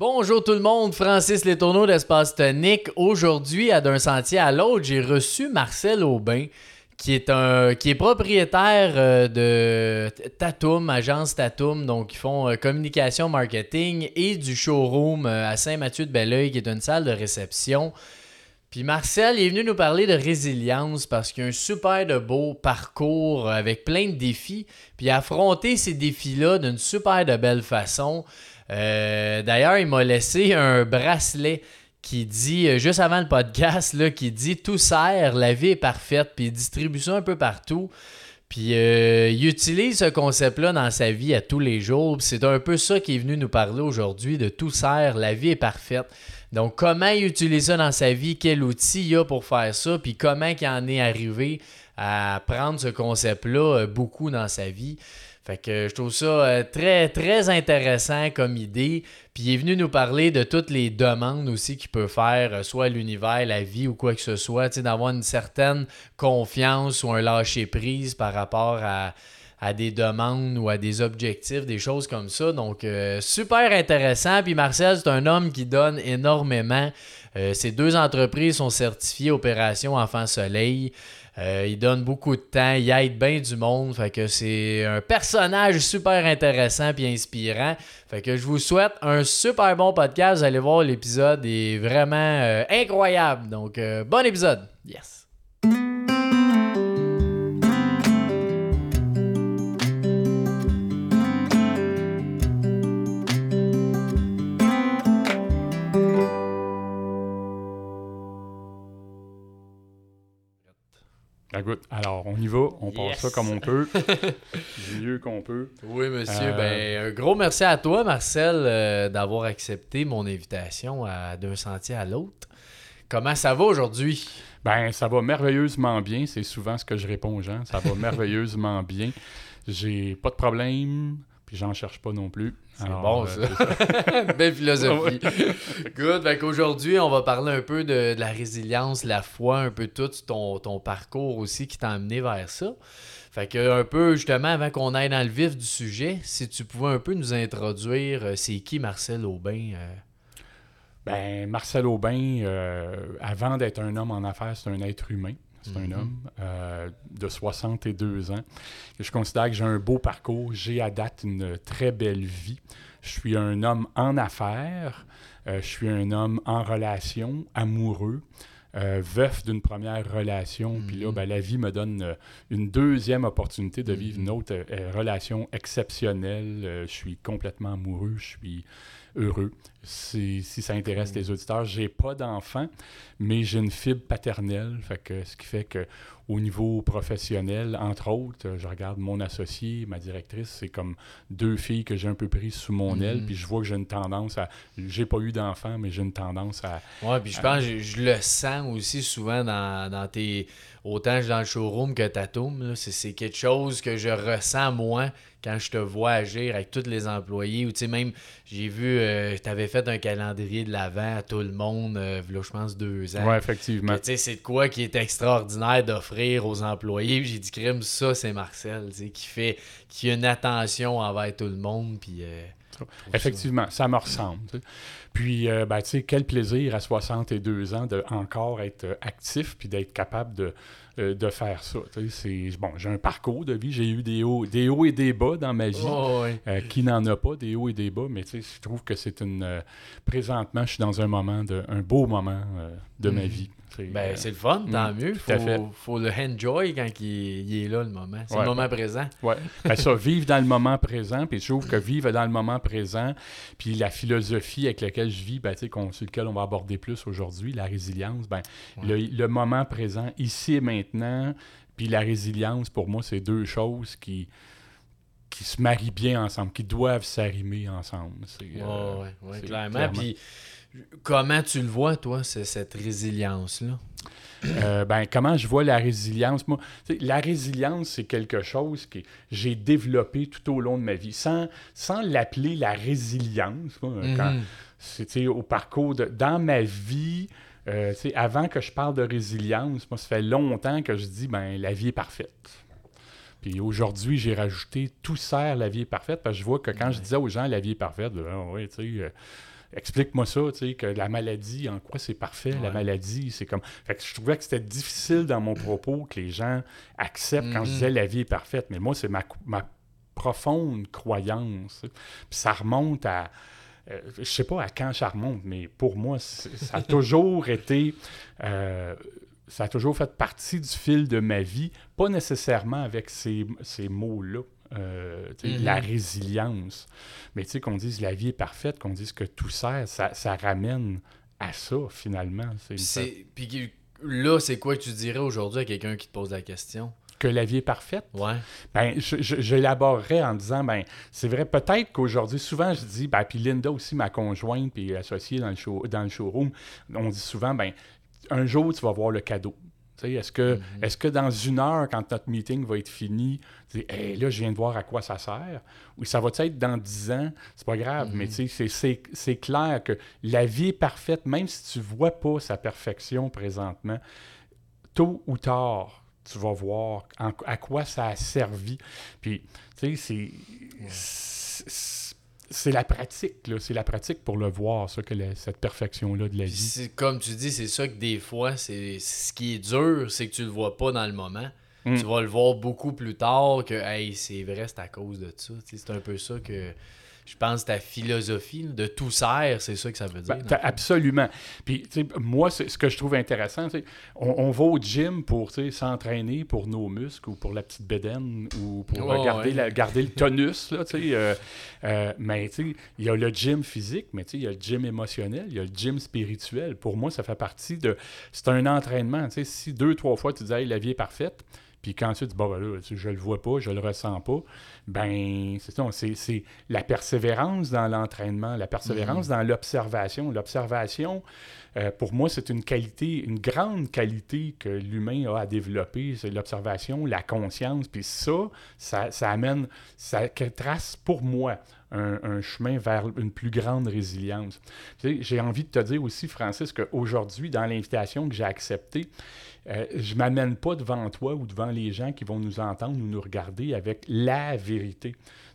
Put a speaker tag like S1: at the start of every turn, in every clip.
S1: Bonjour tout le monde, Francis Letourneau d'Espace Tonique. Aujourd'hui, à d'un sentier à l'autre, j'ai reçu Marcel Aubin, qui est un qui est propriétaire euh, de Tatum, agence Tatum, donc ils font euh, communication marketing et du showroom euh, à Saint-Mathieu-de-Belleuil, qui est une salle de réception. Puis Marcel est venu nous parler de résilience parce qu'il a un super de beau parcours avec plein de défis, puis affronter ces défis-là d'une super de belle façon. Euh, D'ailleurs, il m'a laissé un bracelet qui dit, euh, juste avant le podcast, là, qui dit Tout sert, la vie est parfaite, puis il distribue ça un peu partout. Puis euh, il utilise ce concept-là dans sa vie à tous les jours. C'est un peu ça qui est venu nous parler aujourd'hui de tout sert, la vie est parfaite. Donc comment il utilise ça dans sa vie, quel outil il a pour faire ça, puis comment il en est arrivé à prendre ce concept-là beaucoup dans sa vie. Fait que je trouve ça euh, très, très intéressant comme idée. Puis il est venu nous parler de toutes les demandes aussi qu'il peut faire, euh, soit l'univers, la vie ou quoi que ce soit, d'avoir une certaine confiance ou un lâcher-prise par rapport à, des demandes ou à des objectifs, des choses comme ça. Donc, euh, super intéressant. Puis Marcel, c'est un homme qui donne énormément. Ces deux entreprises sont certifiées Opération Enfant Soleil. Euh, il donne beaucoup de temps, il aide bien du monde. Fait que c'est un personnage super intéressant puis inspirant. Fait que je vous souhaite un super bon podcast. Vous allez voir, l'épisode est vraiment euh, incroyable. Donc, euh, bon épisode. Yes.
S2: Good. Alors, on y va, on
S1: Yes.
S2: passe ça comme on peut, du mieux qu'on peut.
S1: Oui, monsieur.
S2: Euh,
S1: Ben, un gros merci à toi, Marcel, euh, d'avoir accepté mon invitation à d'un sentier à l'autre. Comment ça va aujourd'hui?
S2: Ben, ça va merveilleusement bien, c'est souvent ce que je réponds aux gens, ça va merveilleusement bien. J'ai pas de problème, puis j'en cherche pas non plus.
S1: C'est bon,
S2: euh,
S1: ça. Belle philosophie. Good. Fait qu'aujourd'hui, on va parler un peu de, de la résilience, la foi, un peu tout ton, ton parcours aussi qui t'a amené vers ça. Fait que un peu, justement, avant qu'on aille dans le vif du sujet, si tu pouvais un peu nous introduire, euh, c'est qui Marcel Aubin? euh?
S2: Ben, Marcel Aubin, avant d'être un homme en affaires, c'est un être humain. C'est
S1: Mhm.
S2: un homme euh, de 62 ans. Je considère que j'ai un beau parcours. J'ai à date une très belle vie. Je suis un homme en affaires. Euh, je suis un homme en relation, amoureux. euh, veuf d'une première relation, puis là,
S1: Mhm.
S2: ben, la vie me donne euh, une deuxième opportunité de vivre
S1: Mhm.
S2: une autre euh, relation exceptionnelle. Je suis complètement amoureux, je suis heureux. Si, si ça intéresse
S1: Cool.
S2: les auditeurs, j'ai pas d'enfant, mais j'ai une fibre paternelle, fait que, ce qui fait que au niveau professionnel, entre autres, euh, je regarde mon associé, ma directrice, c'est comme deux filles que j'ai un peu prises sous mon aile,
S1: Mhm.
S2: puis je vois que j'ai une tendance à... J'ai pas eu d'enfant, mais j'ai une tendance à...
S1: Ouais, puis je pense, je, je le sens aussi souvent dans, dans tes. Autant dans le showroom que c'est, c'est quelque chose que je ressens moi quand je te vois agir avec tous les employés. Ou tu sais, même, j'ai vu, tu avais fait un calendrier de l'avant à tout le monde, euh, là, je pense, deux ans.
S2: Ouais, effectivement.
S1: Tu sais, c'est de quoi qui est extraordinaire d'offrir aux employés. Puis J'ai dit, crime, ça, c'est Marcel, tu sais, qui fait, qui a une attention envers tout le monde. Puis, euh, ça-
S2: Effectivement, ça me ressemble. Puis, euh, ben, tu sais, quel plaisir à 62 ans de encore être euh, actif puis d'être capable de, euh, de faire ça. bon, j'ai un parcours de vie, j'ai eu des hauts, des hauts et des bas dans ma vie.
S1: Oh.
S2: Euh, qui n'en a pas, des hauts et des bas, mais je trouve que c'est une... euh, présentement, je suis dans un moment, de, un beau moment de ma
S1: Mhm.
S2: vie. C'est,
S1: Ben,
S2: euh,
S1: c'est le fun, tant
S2: mm,
S1: mieux.
S2: tout à fait.
S1: Faut, faut le enjoy quand il, il est là, le moment. C'est
S2: Ouais.
S1: le moment présent.
S2: Ouais. Ben ça, vivre dans le moment présent, puis je trouve que vivre dans le moment présent, puis la philosophie avec laquelle je vis, ben, tu sais, qu'on- sur lequel on va aborder plus aujourd'hui, la résilience, ben,
S1: Ouais.
S2: le, le moment présent, ici et maintenant, puis la résilience, pour moi, c'est deux choses qui, qui se marient bien ensemble, qui doivent s'arrimer ensemble. C'est,
S1: Ouais,
S2: euh,
S1: ouais, ouais, clairement.
S2: clairement.
S1: Puis, comment tu le vois, toi, cette résilience-là?
S2: Euh, ben, comment je vois la résilience? Moi, la résilience, c'est quelque chose que j'ai développé tout au long de ma vie, sans, sans l'appeler la résilience. moi,
S1: Mhm.
S2: sais, au parcours de. Dans ma vie, euh, avant que je parle de résilience, moi, ça fait longtemps que je dis, ben, la vie est parfaite. Puis aujourd'hui, j'ai rajouté tout sert, la vie est parfaite, parce que je vois que quand je disais aux gens, la vie est parfaite, ben, ouais, tu sais. euh, explique-moi ça, tu sais, que la maladie, en quoi c'est parfait, la maladie, c'est comme... Fait que je trouvais que c'était difficile dans mon propos que les gens acceptent quand je
S1: Mhm.
S2: disais la vie est parfaite. Mais moi, c'est ma, ma profonde croyance. Puis ça remonte à... euh, je sais pas à quand ça remonte, mais pour moi, ça a toujours été... euh, ça a toujours fait partie du fil de ma vie, pas nécessairement avec ces, ces mots-là. Euh. La résilience. Mais tu sais, qu'on dise la vie est parfaite, qu'on dise que tout sert, ça, ça ramène à ça, finalement. C'est
S1: Puis là, c'est quoi que tu dirais aujourd'hui à quelqu'un qui te pose la question?
S2: Que la vie est parfaite,
S1: Ouais.
S2: Ben, l'élaborerais en disant, ben, c'est vrai, peut-être qu'aujourd'hui, souvent, je dis, ben, puis Linda aussi, ma conjointe, puis associée dans le, show, dans le showroom, on dit souvent, ben, un jour, tu vas voir le cadeau. Est-ce que,
S1: Mhm.
S2: est-ce que dans une heure, quand notre meeting va être fini, tu dis, hey, là, je viens de voir à quoi ça sert, ou ça va être dans 10 ans, c'est pas grave, mais sais, c'est- clair que la vie est parfaite, même si tu vois pas sa perfection présentement, tôt ou tard, tu vas voir en- à quoi ça a servi. Puis, tu sais, c'est- c'est. C'est la pratique, là. C'est la pratique pour le voir, ça, que la- cette perfection-là de la vie.
S1: comme tu dis, c'est ça que des fois, c'est ce qui est dur, c'est que tu le vois pas dans le moment.
S2: Mm.
S1: Tu vas le voir beaucoup plus tard que hey, c'est vrai, c'est à cause de ça. C'est un peu ça que je pense ta philosophie de tout sert, c'est ça que ça veut dire.
S2: Ben, absolument. Puis, moi, ce que je trouve intéressant, on, on va au gym pour s'entraîner pour nos muscles ou pour la petite bédaine ou pour
S1: ouais.
S2: la- garder le tonus. Là, euh, euh, mais il y a le gym physique, mais il y a le gym émotionnel, il y a le gym spirituel. Pour moi, ça fait partie de. C'est un entraînement. Si deux, trois fois tu dis hey, la vie est parfaite, puis quand tu dis bon, ben là, je le vois pas, je le ressens pas, ben, c'est ça, c'est- la persévérance dans l'entraînement, la persévérance dans l'observation. L'observation, euh, pour moi, c'est une qualité, une grande qualité que l'humain a à développer, c'est l'observation, la conscience, puis ça, ça, ça amène, ça trace pour moi un, un chemin vers une plus grande résilience. Tu sais, J'ai envie de te dire aussi, Francis, qu'aujourd'hui, dans l'invitation que j'ai acceptée, euh, je ne m'amène pas devant toi ou devant les gens qui vont nous entendre ou nous regarder avec la vérité.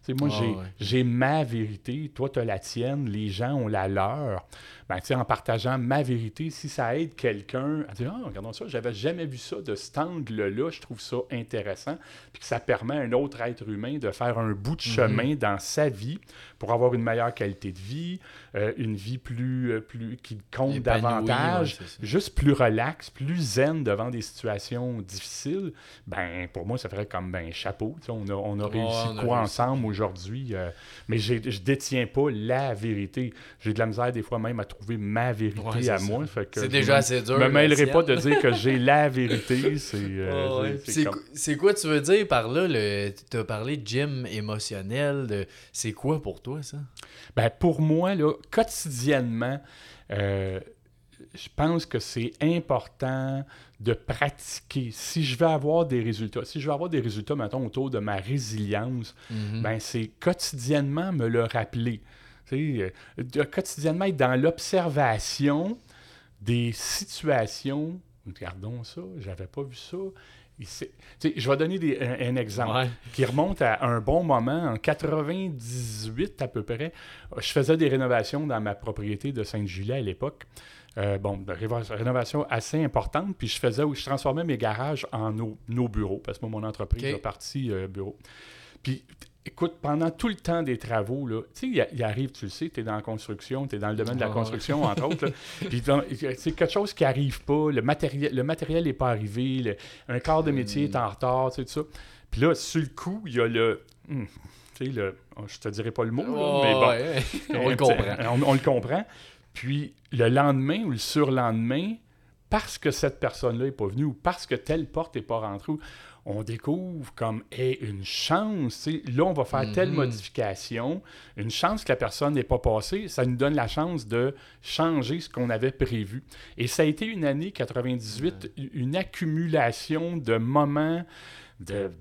S2: Moi,
S1: Ah
S2: j'ai,
S1: ouais.
S2: ma vérité, toi, tu as la tienne, les gens ont la leur. Ben, en partageant ma vérité, si ça aide quelqu'un à dire Ah, regardons ça, j'avais jamais vu ça de cet angle-là, je trouve ça intéressant, puis que ça permet à un autre être humain de faire un bout de chemin dans sa vie pour avoir une meilleure qualité de vie, euh, une vie plus, euh, plus qui compte davantage,
S1: ouais,
S2: juste plus relax, plus zen devant des situations difficiles, ben pour moi, ça ferait comme ben chapeau. On a, on a réussi
S1: on a
S2: quoi
S1: réussi.
S2: ensemble aujourd'hui, euh, mais j'ai- je détiens pas la vérité. J'ai de la misère des fois même à trouver ma vérité
S1: Ouais,
S2: à
S1: ça.
S2: moi.
S1: C'est déjà assez dur.
S2: Je me mêlerai pas de dire que j'ai la vérité. C'est euh, comme-
S1: quoi tu veux dire par là? Tu as parlé de gym émotionnel. De... C'est quoi pour toi, ça?
S2: Ben, pour moi, là, quotidiennement, euh, je pense que c'est important de pratiquer. Si je veux avoir des résultats, si je veux avoir des résultats, mettons, autour de ma résilience,
S1: Mhm.
S2: ben, c'est quotidiennement me le rappeler. Sais, euh, quotidiennement être dans l'observation des situations. Regardons ça, j'avais pas vu ça. Je vais donner des- un, un exemple
S1: Ouais.
S2: qui remonte à un bon moment, en 98 à peu près. Je faisais des rénovations dans ma propriété de Sainte-Julie à l'époque. Euh, bon, de rénovation assez importante. Puis je faisais, je transformais mes garages en nos, nos bureaux, parce que moi, mon entreprise
S1: Ok.
S2: a parti euh, bureau. Puis, écoute, pendant tout le temps des travaux, là, tu sais, il, arrive, tu le sais, tu es dans la construction, tu es dans le domaine de la construction, entre autres. Puis, c'est quelque chose qui arrive pas, le matériel le matériel n'est pas arrivé, le- un quart de métier est en retard, tu sais, tout ça. Puis là, sur le coup, il y a le... hum, tu sais, le... oh, je te dirai pas le mot, là, mais bon.
S1: ouais. On le comprend.
S2: On, on le comprend. Puis le lendemain ou le surlendemain, parce que cette personne-là n'est pas venue ou parce que telle porte n'est pas rentrée, on découvre comme hey, une chance. Là, on va faire telle
S1: Mhm.
S2: modification. Une chance que la personne n'est pas passée, ça nous donne la chance de changer ce qu'on avait prévu. Et ça a été une année 98, une accumulation de moments de,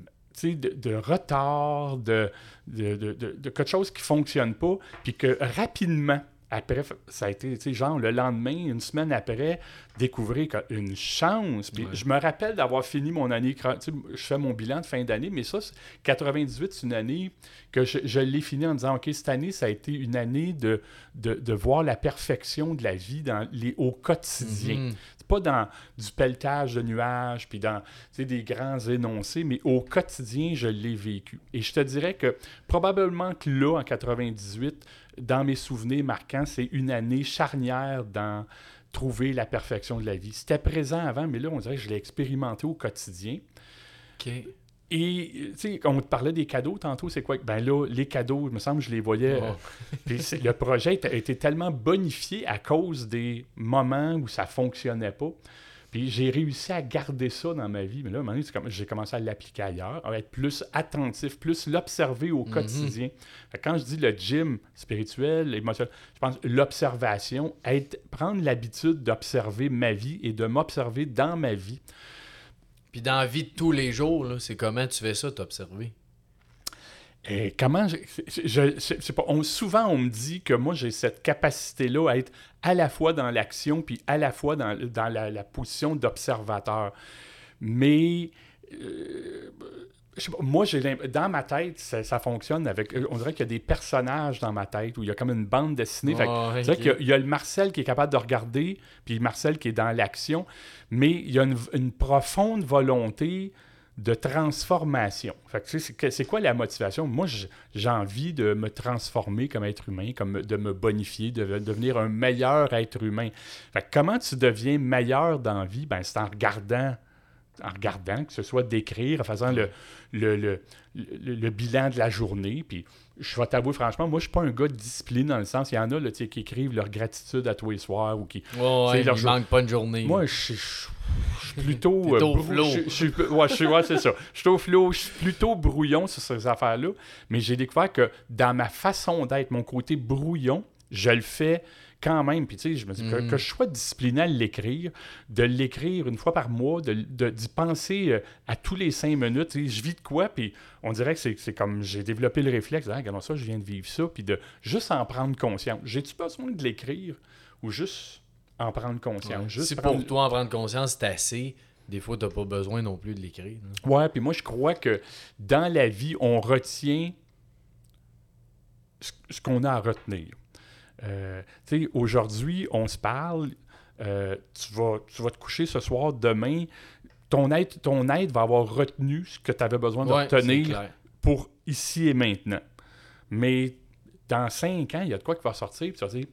S2: de, de retard, de, de, de, de- de quelque chose qui ne fonctionne pas, puis que rapidement, après, ça a été, tu sais, genre le lendemain, une semaine après, découvrir une chance. Puis je me rappelle d'avoir fini mon année, tu sais, je fais mon bilan de fin d'année, mais ça, 98, c'est une année que je, l'ai fini en disant, OK, cette année, ça a été une année de, de, voir la perfection de la vie dans les, au quotidien. Mhm. C'est pas dans du pelletage de nuages, puis dans des grands énoncés, mais au quotidien, je l'ai vécu. Et je te dirais que probablement que là, en 98, dans mes souvenirs marquants, c'est une année charnière dans trouver la perfection de la vie. C'était présent avant, mais là, on dirait que je l'ai expérimenté au quotidien.
S1: OK.
S2: Et, tu sais, on te parlait des cadeaux tantôt, c'est quoi? Ben là, les cadeaux, il me semble que je les voyais. Oh. puis le projet a été tellement bonifié à cause des moments où ça fonctionnait pas. Puis j'ai réussi à garder ça dans ma vie. Mais là, à un moment donné, j'ai commencé à l'appliquer ailleurs, à être plus attentif, plus l'observer au mhm. quotidien. Quand je dis le gym spirituel, émotionnel, je pense l'observation, être, prendre l'habitude d'observer ma vie et de m'observer dans ma vie.
S1: Puis dans la vie de tous les jours, c'est comment tu fais ça, t'observer?
S2: Et comment je, je, pas, souvent on me dit que moi j'ai cette capacité-là à être à la fois dans l'action puis à la fois dans, la, position d'observateur. Mais euh, moi, j'ai dans ma tête, ça, fonctionne avec. On dirait qu'il y a des personnages dans ma tête où il y a comme une bande dessinée. Oh, qu'il y, a le Marcel qui est capable de regarder, puis Marcel qui est dans l'action, mais il y a une profonde volonté de transformation. c'est quoi la motivation? Moi, j'ai envie de me transformer comme être humain, comme de me bonifier, de, devenir un meilleur être humain. comment tu deviens meilleur dans vie? Ben, c'est en regardant en que ce soit d'écrire, en faisant le, le, le, bilan de la journée. Puis je vais t'avouer, franchement, moi, je suis pas un gars de discipline dans le sens, il y en a là, qui écrivent leur gratitude à tous les soirs ou qui.
S1: ouais, leur... manque pas une journée.
S2: Moi, je suis plutôt. Euh, au flot. ouais, c'est ça. Je suis au flot, je suis plutôt brouillon sur ces affaires-là. Mais j'ai découvert que dans ma façon d'être, mon côté brouillon, je le fais quand même, puis tu sais, je me dis que, je sois discipliné à l'écrire, de l'écrire une fois par mois, d'y de, d'y penser euh, à tous les cinq minutes, je vis de quoi, puis on dirait que c'est comme j'ai développé le réflexe, ah, regardons ça, je viens de vivre ça, puis de juste en prendre conscience. J'ai-tu besoin de l'écrire ou juste en prendre conscience? Juste
S1: si pour toi en prendre conscience, c'est assez, des fois, tu n'as pas besoin non plus de l'écrire.
S2: Ouais, puis moi, je crois que dans la vie, on retient ce qu'on a à retenir. Euh, tu sais, aujourd'hui, on se parle, euh, tu, vas, tu vas te coucher ce soir, demain, ton être, ton être va avoir retenu ce que tu avais besoin de retenir pour ici et maintenant. Mais dans cinq ans, il y a de quoi qui va sortir, puis tu vas dire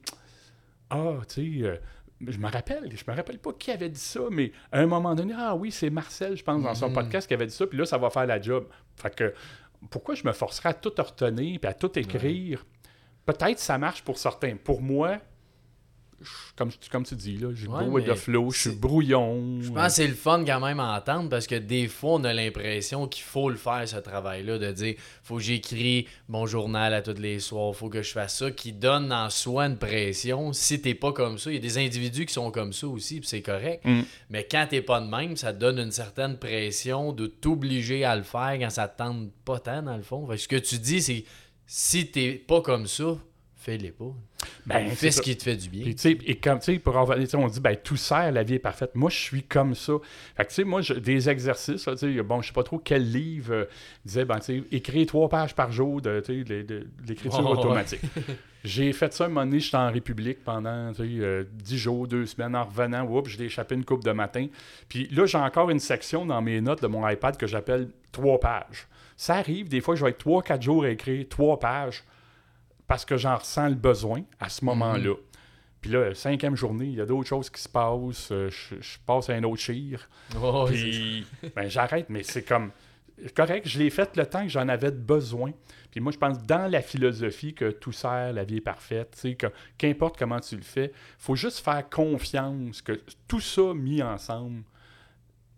S2: Ah, tu sais, euh, je me rappelle, je me rappelle pas qui avait dit ça, mais à un moment donné, ah oui, c'est Marcel, je pense, dans son mm-hmm. podcast qui avait dit ça, puis là, ça va faire la job. Fait que pourquoi je me forcerais à tout retenir puis à tout écrire? Peut-être ça marche pour certains. Pour moi, comme, comme tu dis, là, j'ai ouais, de flow, je suis brouillon.
S1: Je pense que c'est le fun quand même à entendre parce que des fois, on a l'impression qu'il faut le faire, ce travail-là, de dire faut que j'écris mon journal à tous les soirs, faut que je fasse ça, qui donne en soi une pression. Si t'es pas comme ça, il y a des individus qui sont comme ça aussi, puis c'est correct. Mm. Mais quand t'es pas de même, ça donne une certaine pression de t'obliger à le faire quand ça te tente pas tant, dans le fond. ce que tu dis, c'est si t'es pas comme ça, fais-les pas. Ben, fais ce qui te fait du bien.
S2: et comme, tu sais, pour on dit, ben, tout sert, la vie est parfaite. Moi, je suis comme ça. Fait que, tu sais, moi, des exercices, sais, bon, je sais pas trop quel livre euh, disait, ben, tu sais, écrire trois pages par jour de, de, l'écriture automatique. J'ai fait ça un moment donné, j'étais en République pendant euh, dix jours, deux semaines. En revenant, oups, j'ai échappé une coupe de matin. Puis là, j'ai encore une section dans mes notes de mon iPad que j'appelle trois pages. Ça arrive, des fois, je vais être trois, quatre jours à écrire trois pages parce que j'en ressens le besoin à ce moment-là. Mhm. Puis là, cinquième journée, il y a d'autres choses qui se passent. Euh, je, passe à un autre chire. Oh, puis ben, j'arrête, mais c'est comme correct, je l'ai fait le temps que j'en avais besoin. Puis moi, je pense dans la philosophie que tout sert, la vie est parfaite, tu sais, que qu'importe comment tu le fais, faut juste faire confiance que tout ça mis ensemble,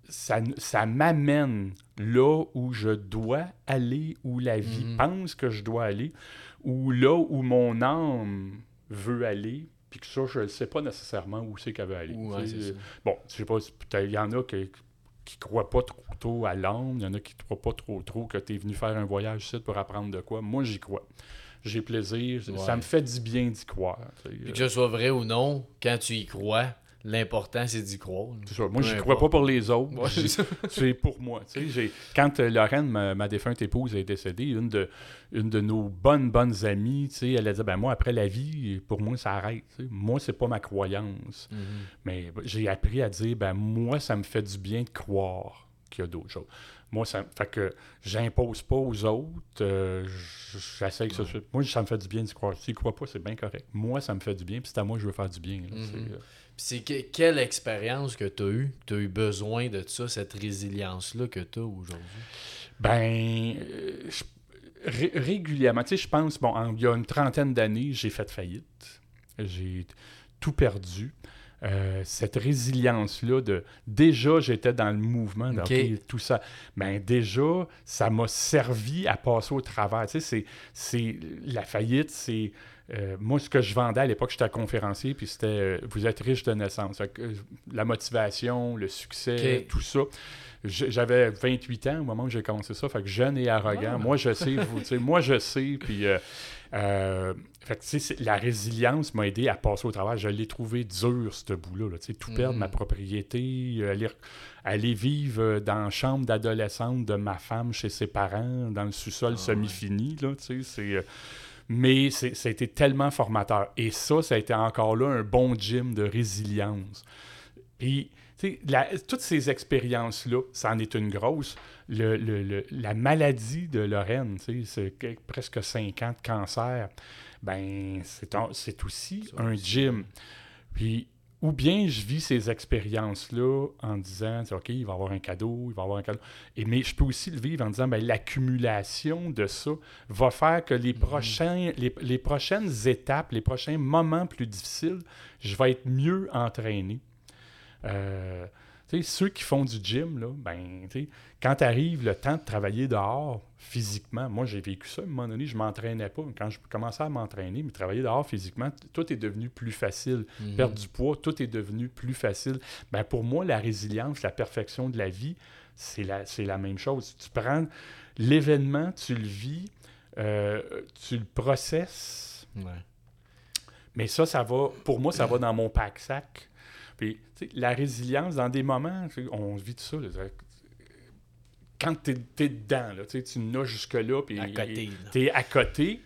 S2: ça, m'amène là où je dois aller, où la vie mhm. pense que je dois aller, ou là où mon âme veut aller, puis que ça, je ne sais pas nécessairement où c'est qu'elle veut aller. bon, je sais pas, il y en a qui qui croient pas trop tôt à l'âme, il y en a qui ne croient pas trop trop que tu es venu faire un voyage ici pour apprendre de quoi. Moi, j'y crois. j'ai plaisir.
S1: Ouais.
S2: Ça me fait du bien d'y croire.
S1: Puis que ce soit vrai ou non, quand tu y crois, l'important c'est d'y croire.
S2: Ça. Moi, je crois pas pour les autres.
S1: Ouais, c'est
S2: pour moi. Quand euh, Lorraine, ma, ma défunte épouse, est décédée, une de, une de nos bonnes, bonnes amies, elle a dit ben, Moi, après la vie, pour moi, ça arrête. tu sais. Moi, c'est pas ma croyance.
S1: Mhm.
S2: Mais j'ai appris à dire ben, Moi, ça me fait du bien de croire qu'il y a d'autres choses. Moi, ça fait que j'impose pas aux autres. euh, J'essaie que ça Moi, ça me fait du bien d'y croire. S'ils croient pas, c'est bien correct. Moi, ça me fait du bien, puis c'est à moi que je veux faire du bien. là. C'est,
S1: que- quelle expérience que tu as eue, tu as eu besoin de ça, cette résilience-là que tu as aujourd'hui?
S2: Ben, euh, je- ré- régulièrement, tu sais, je pense, bon, en- il y a une trentaine d'années, j'ai fait faillite. J'ai tout perdu. Euh, cette résilience-là de déjà j'étais dans le mouvement de,
S1: Ok.
S2: OK, tout ça ben déjà ça m'a servi à passer au travers tu sais c'est c'est la faillite c'est euh, moi ce que je vendais à l'époque j'étais conférencier puis c'était euh, vous êtes riche de naissance que, euh, la motivation le succès tout ça j'avais 28 ans au moment où j'ai commencé ça fait que jeune et arrogant
S1: Ah.
S2: moi je sais vous moi je sais puis fait que, la résilience m'a aidé à passer au travail. Je l'ai trouvé dur, ce bout-là. là. Tout perdre, ma propriété, euh, aller, aller vivre dans la chambre d'adolescente de ma femme chez ses parents, dans le sous-sol
S1: Ah,
S2: semi-fini. c'est, mais c'est- ça a été tellement formateur. Et ça, ça a été encore là un bon gym de résilience. Puis, tu sais, la- toutes ces expériences-là, ça en est une grosse. Le- le- le- la maladie de Lorraine, tu sais, c'est que- presque 5 ans de cancer, ben c'est un- c'est aussi un gym. Puis, ou bien je vis ces expériences-là en disant, OK, il va y avoir un cadeau, il va y avoir un cadeau. Et, mais je peux aussi le vivre en disant, ben, l'accumulation de ça va faire que les, prochains, les, les prochaines étapes, les prochains moments plus difficiles, je vais être mieux entraîné. Euh, ceux qui font du gym, là, ben, quand arrive le temps de travailler dehors, physiquement, moi j'ai vécu ça à un moment donné, je m'entraînais pas. Quand je commençais à m'entraîner, mais travailler dehors physiquement, tout est devenu plus facile.
S1: Mhm.
S2: Perdre du poids, tout est devenu plus facile. Ben, pour moi, la résilience, la perfection de la vie, c'est la, c'est la même chose. Tu prends l'événement, tu le vis, euh, tu le processes,
S1: Ouais.
S2: mais ça, ça va, pour moi, ça va dans mon pack-sac. Puis, la résilience, dans des moments, on vit de ça. là, quand tu es, dedans, là, tu nages jusque-là, puis tu es à côté,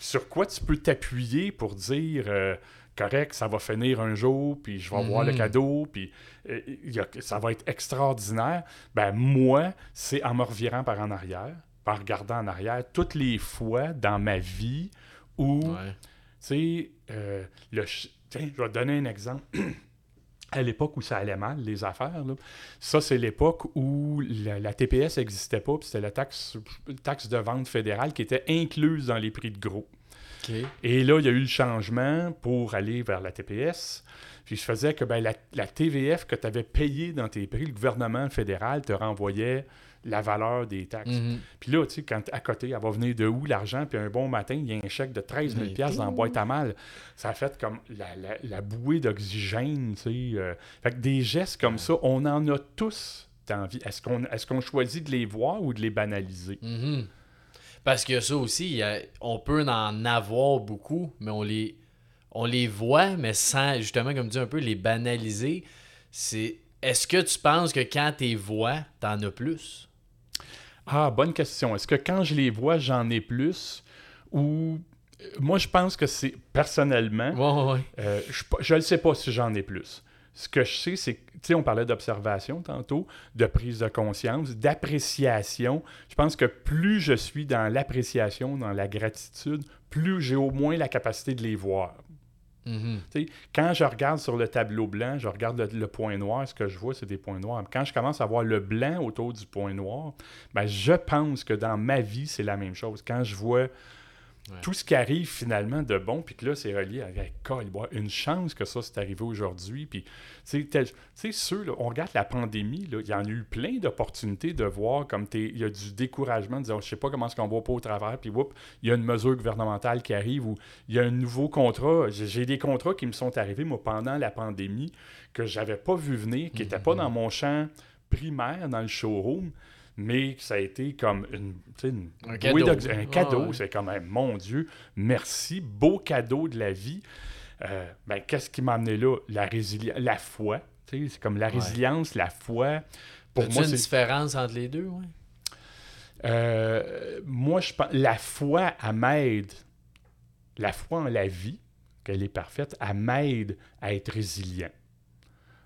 S2: sur quoi tu peux t'appuyer pour dire euh, correct, ça va finir un jour, puis je vais avoir le
S1: Mhm.
S2: cadeau, puis euh, il y a- ça va être extraordinaire. Ben, moi, c'est en me revirant par en arrière, par regardant en arrière, toutes les fois dans ma vie où
S1: Ouais.
S2: tu sais, euh, le ch- tiens, je vais te donner un exemple. À l'époque où ça allait mal, les affaires, là, ça, c'est l'époque où la, la TPS n'existait pas, puis c'était la taxe, taxe de vente fédérale qui était incluse dans les prix de gros. Et là, il y a eu le changement pour aller vers la TPS. Puis je faisais que ben, la, la TVF que tu avais payée dans tes prix, le gouvernement fédéral te renvoyait la valeur des taxes.
S1: Mhm.
S2: Puis là, tu sais, quand à côté, elle va venir de où l'argent? Puis un bon matin, il y a un chèque de 13 000
S1: Mais
S2: piastres dans la boîte à mal. Ça a fait comme la, la- la bouée d'oxygène, tu sais. euh. Fait que des gestes comme ça, on en a tous envie. Est-ce qu'on est qu'on choisit de les voir ou de les banaliser?
S1: Mhm. Parce que ça aussi, on peut en avoir beaucoup, mais on les, on les voit, mais sans, justement, comme tu dis un peu, les banaliser. C'est Est-ce que tu penses que quand tu les vois, t'en as plus?
S2: Ah, bonne question. Est-ce que quand je les vois, j'en ai plus? Ou euh, moi, je pense que c'est personnellement,
S1: Ouais, ouais, ouais.
S2: Euh, je ne sais pas si j'en ai plus. Ce que je sais, c'est que, tu sais, on parlait d'observation tantôt, de prise de conscience, d'appréciation. Je pense que plus je suis dans l'appréciation, dans la gratitude, plus j'ai au moins la capacité de les voir.
S1: Mhm.
S2: Quand je regarde sur le tableau blanc, je regarde le, le point noir, ce que je vois, c'est des points noirs. Quand je commence à voir le blanc autour du point noir, ben, je pense que dans ma vie, c'est la même chose. Quand je vois tout ce qui arrive finalement de bon, puis que là, c'est relié à calbois, une chance que ça s'est arrivé aujourd'hui. Puis, tu sais, ceux, là, on regarde la pandémie, il y en a eu plein d'opportunités de voir comme t'es- il y a du découragement, de dire, je sais pas comment est-ce qu'on va pas au travers, puis il y a une mesure gouvernementale qui arrive ou il y a un nouveau contrat. J'ai des contrats qui me sont arrivés, moi, pendant la pandémie, que j'avais pas vu venir, qui n'étaient pas dans mon champ primaire, dans le showroom. Mais que ça a été comme une,
S1: Un cadeau.
S2: d'ox- un
S1: Ah,
S2: cadeau.
S1: ouais.
S2: C'est comme, hey, mon Dieu, merci, beau cadeau de la vie. Euh, ben, Qu'est-ce qui m'a amené là? La résilience, la foi. C'est comme la
S1: Ouais.
S2: résilience, la foi. Pour moi,
S1: une différence entre les deux, ouais?
S2: euh, moi, je pense la foi, elle m'aide. La foi en la vie, qu'elle est parfaite, elle m'aide à être résilient,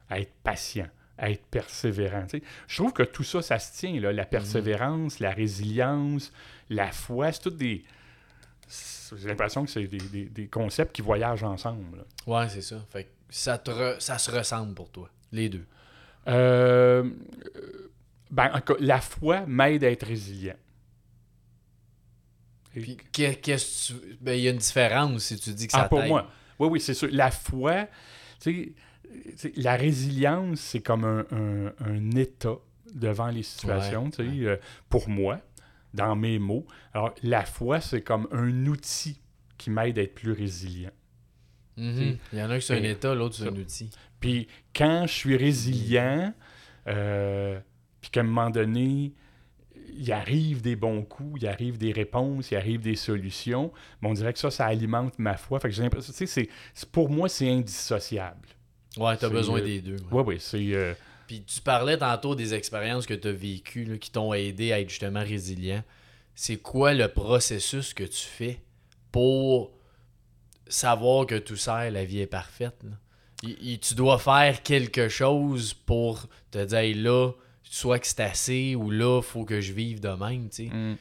S2: à être patient, à être persévérant. Je trouve que tout ça, ça se tient. Là. La persévérance, la résilience, la foi, c'est toutes des. J'ai l'impression que c'est des, des- des concepts qui voyagent ensemble. là.
S1: Ouais, c'est ça. Fait que ça, te re- ça se ressemble pour toi, les deux.
S2: Euh, ben, en tout cas, la foi m'aide à être résilient. Et-
S1: Puis qu'est- qu'est-ce que tu. Ben, il y a une différence si tu dis que ça
S2: Ah, pour moi. Oui, oui, c'est sûr. La foi, tu sais, tu sais, la résilience, c'est comme un, un- un état devant les situations,
S1: Ouais,
S2: tu sais, euh, pour moi, dans mes mots. Alors, la foi, c'est comme un outil qui m'aide à être plus résilient.
S1: Mhm. Il y en a qui c'est un état, l'autre c'est un outil.
S2: Puis quand je suis résilient, euh, puis qu'à un moment donné, il arrive des bons coups, il arrive des réponses, il arrive des solutions, mais on dirait que ça, ça alimente ma foi. Fait que j'ai l'impression, tu sais, pour moi, c'est indissociable.
S1: Ouais, t'as besoin
S2: euh,
S1: des deux. ouais.
S2: Oui, oui, c'est... euh,
S1: Puis tu parlais tantôt des expériences que tu as vécues là, qui t'ont aidé à être justement résilient. C'est quoi le processus que tu fais pour savoir que tout sert, la vie est parfaite? là? Tu dois faire quelque chose pour te dire Hey, là, soit que c'est assez ou là, faut que je vive de même. tu sais.
S2: Mm.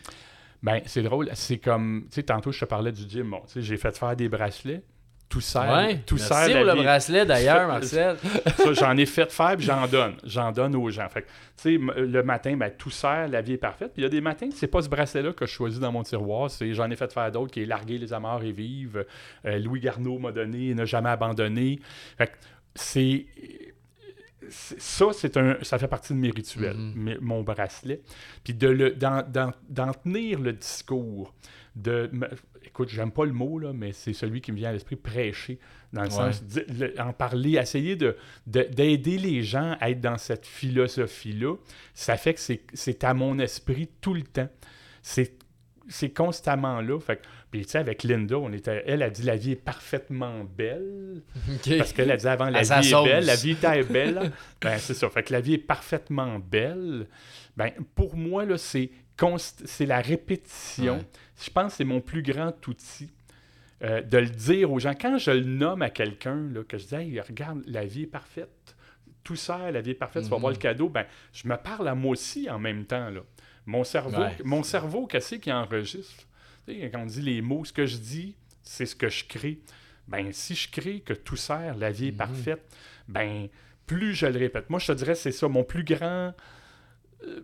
S2: Ben, c'est drôle. C'est comme, tu sais, tantôt, je te parlais du gym. Bon, tu sais, j'ai fait faire des bracelets. Tout sert.
S1: Ouais,
S2: tout sert
S1: pour le
S2: vie.
S1: bracelet d'ailleurs, Marcel.
S2: Ça, j'en ai fait faire, puis j'en donne. J'en donne aux gens. Fait tu sais, le matin, ben, tout sert, la vie est parfaite. Puis il y a des matins, c'est pas ce bracelet-là que je choisis dans mon tiroir. C'est, j'en ai fait faire d'autres, qui est Larguer les amarres et vivre. Euh, Louis Garneau m'a donné, Ne jamais abandonné. Fait c'est. Ça, c'est un, ça fait partie de mes rituels,
S1: Mhm.
S2: mes- mon bracelet. Puis de le, d'en, tenir le discours, de, écoute, j'aime pas le mot, là, mais c'est celui qui me vient à l'esprit, prêcher, dans le
S1: Ouais.
S2: sens, di- le- en parler, essayer de, de- d'aider les gens à être dans cette philosophie-là, ça fait que c'est, c'est à mon esprit tout le temps. C'est, c'est constamment là. Fait puis, tu sais, avec Linda, on était, elle a dit la vie est parfaitement belle. Parce qu'elle a dit avant la
S1: À
S2: vie est belle, la vie était belle. ben, c'est ça. Fait que la vie est parfaitement belle. Ben, pour moi, là, c'est, const- c'est la répétition.
S1: Ouais.
S2: Je pense que c'est mon plus grand outil. euh, de le dire aux gens. Quand je le nomme à quelqu'un, là, que je dis Hey, regarde, la vie est parfaite. Tout sert, la vie est parfaite, tu vas
S1: Mhm.
S2: voir le cadeau. Ben, je me parle à moi aussi en même temps. Là. Mon cerveau,
S1: Ouais.
S2: mon cerveau, qu'est-ce qu'il enregistre? Tu quand on dit les mots, ce que je dis, c'est ce que je crée. Ben, si je crée que tout sert, la vie est
S1: Mhm.
S2: parfaite, ben, plus je le répète. Moi, je te dirais, c'est ça. Mon plus grand euh,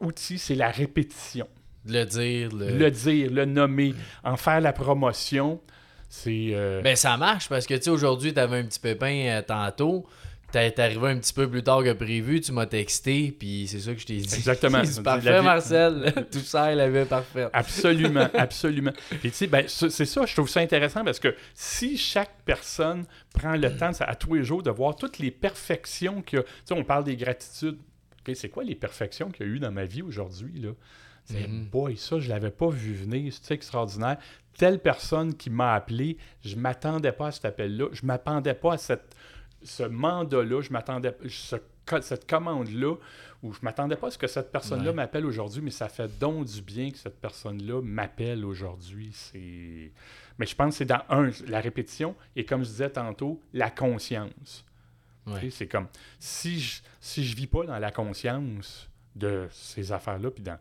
S2: outil, c'est la répétition.
S1: Le dire. Le...
S2: Le dire, le nommer, en faire la promotion, c'est... euh,
S1: Ben ça marche parce que tu sais aujourd'hui t'avais un petit pépin euh, tantôt. T'es arrivé un petit peu plus tard que prévu, tu m'as texté, puis c'est ça que je t'ai dit.
S2: Exactement.
S1: C'est parfait,
S2: vie-
S1: Marcel. Tout ça, il avait parfait.
S2: Absolument, absolument. Puis tu sais, ben, c'est ça, je trouve ça intéressant parce que si chaque personne prend le temps à tous les jours de voir toutes les perfections qu'il y a, tu sais, on parle des gratitudes. C'est quoi les perfections qu'il y a eu dans ma vie aujourd'hui, là? C'est,
S1: Mhm.
S2: boy, ça, je l'avais pas vu venir, c'est extraordinaire. Telle personne qui m'a appelé, je m'attendais pas à cet appel-là, je m'attendais pas à cette, ce mandat-là, je m'attendais ce cette commande-là, où je m'attendais pas à ce que cette personne-là
S1: Ouais.
S2: m'appelle aujourd'hui, mais ça fait donc du bien que cette personne-là m'appelle aujourd'hui. C'est... Mais je pense que c'est dans un, la répétition, et comme je disais tantôt, la conscience. Tu
S1: Ouais.
S2: sais, C'est comme, si je, si je vis pas dans la conscience de ces affaires-là, puis dans...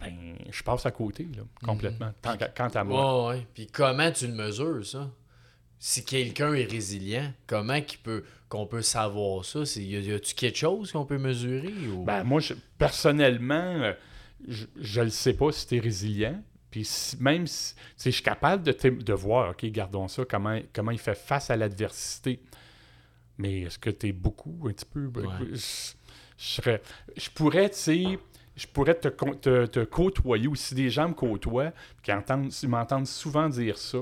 S2: Ben, je passe à côté, là, complètement. Tant qu'à- quant à moi.
S1: Ouais, ouais. Puis comment tu le mesures, ça? Si quelqu'un est résilient, comment qu'il peut, qu'on peut savoir ça? Y a-tu quelque chose qu'on peut mesurer? Ou...
S2: Ben, moi, je- personnellement, euh, je ne le sais pas si tu es résilient. Puis si- même si je suis capable de, voir, OK, gardons ça, comment, comment il fait face à l'adversité. Mais est-ce que tu es beaucoup, un petit peu? ben,
S1: Ouais.
S2: Je, je serais, je pourrais, tu sais, je pourrais te, te, te côtoyer ou si des gens me côtoient, qui m'entendent souvent dire ça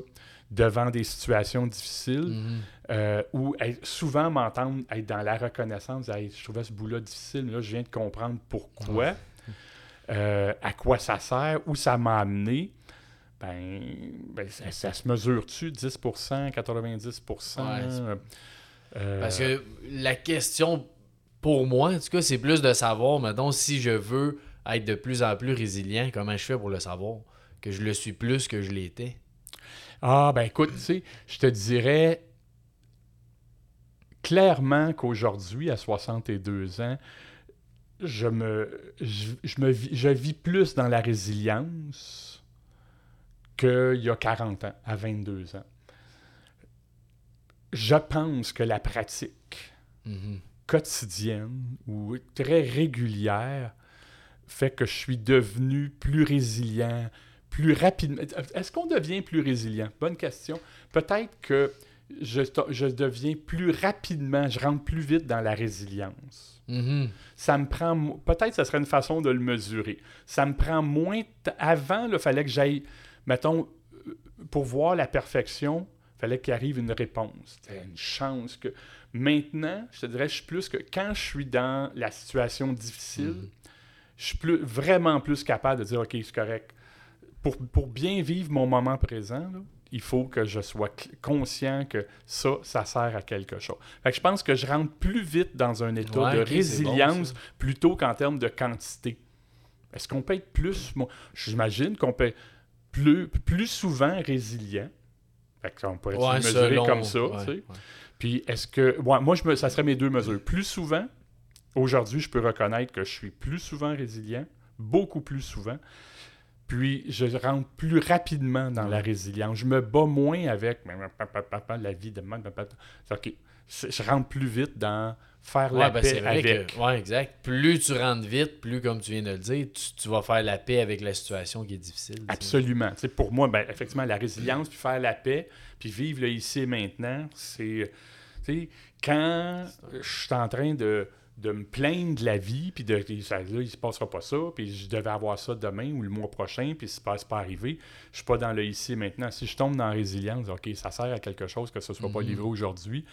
S2: devant des situations difficiles,
S1: Mhm.
S2: euh, ou souvent m'entendre être dans la reconnaissance, Hey, je trouvais ce bout-là difficile, mais là je viens de comprendre pourquoi. euh, à quoi ça sert, où ça m'a amené, ben, ben ça, ça se mesure-tu 10% 90% euh, euh,
S1: Parce que la question, pour moi, en tout cas, c'est plus de savoir, mettons, si je veux être de plus en plus résilient, comment je fais pour le savoir? Que je le suis plus que je l'étais.
S2: Ah, ben écoute, tu sais, je te dirais clairement qu'aujourd'hui, à 62 ans, je me, je, je me vis, je vis plus dans la résilience qu'il y a 40 ans, à 22 ans. Je pense que la pratique
S1: Mhm.
S2: quotidienne ou très régulière fait que je suis devenu plus résilient, plus rapidement. Est-ce qu'on devient plus résilient? Bonne question. Peut-être que je, je deviens plus rapidement, je rentre plus vite dans la résilience.
S1: Mhm.
S2: Ça me prend. Peut-être que ce serait une façon de le mesurer. Ça me prend moins. de- Avant, il fallait que j'aille. Mettons, pour voir la perfection, il fallait qu'il arrive une réponse. C'était une chance que. Maintenant, je te dirais, je suis plus que. Quand je suis dans la situation difficile,
S1: Mhm.
S2: je suis plus, vraiment plus capable de dire OK, c'est correct. Pour, pour bien vivre mon moment présent, là, il faut que je sois conscient que ça, ça sert à quelque chose. Fait que je pense que je rentre plus vite dans un état
S1: Ouais,
S2: de résilience
S1: bon,
S2: plutôt qu'en termes de quantité. Est-ce qu'on peut être plus. moi, J'imagine qu'on peut être plus, plus souvent résilient. Fait qu'on peut être
S1: Ouais, selon-
S2: comme ça.
S1: ouais,
S2: tu sais.
S1: ouais.
S2: Puis est-ce que. moi, je me, ça serait mes deux mesures. Plus souvent, aujourd'hui, je peux reconnaître que je suis plus souvent résilient, beaucoup plus souvent. Puis je rentre plus rapidement dans la résilience. Je me bats moins avec la vie de même. OK. Je rentre plus vite dans faire la
S1: ben,
S2: paix avec.
S1: que, ouais, exact. Plus tu rentres vite, plus, comme tu viens de le dire, tu, tu vas faire la paix avec la situation qui est difficile.
S2: Absolument. Tu sais, pour moi, ben, effectivement, la résilience, puis faire la paix, puis vivre le ici et maintenant, c'est. Tu sais, quand je suis en train de, de me plaindre de la vie, puis de ça, là, il se passera pas ça, puis je devais avoir ça demain ou le mois prochain, puis c'est pas, c'est pas arrivé, je suis pas dans le ici maintenant. Si je tombe dans la résilience, OK, ça sert à quelque chose que ce soit pas
S1: Mhm.
S2: livré aujourd'hui,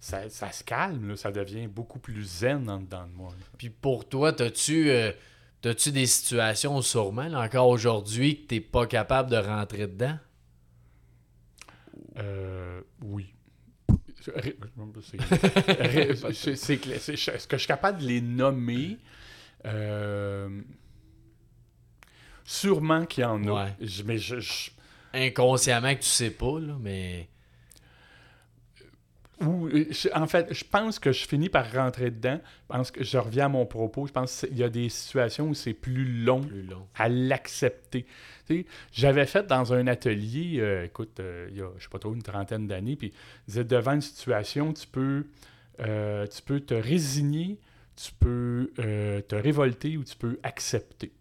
S2: ça, ça se calme, là, ça devient beaucoup plus zen en dedans de moi. là.
S1: Puis pour toi, t'as-tu euh, t'as-tu des situations sûrement, là, encore aujourd'hui, que t'es pas capable de rentrer dedans?
S2: Euh, oui. C'est- Est-ce que je suis capable de les nommer? Euh, sûrement qu'il y en a.
S1: Ouais.
S2: Mais je, je-
S1: Inconsciemment que tu sais pas, là, mais.
S2: Ou, euh, en fait, je pense que je finis par rentrer dedans. Je pense que je reviens à mon propos. Je pense qu'il y a des situations où c'est plus long
S1: Plus long.
S2: à l'accepter. Tu sais, J'avais fait dans un atelier, euh, écoute, euh, il y a, je sais pas trop, une trentaine d'années, puis vous êtes devant une situation, tu peux, euh, tu peux te résigner, tu peux te révolter ou tu peux accepter.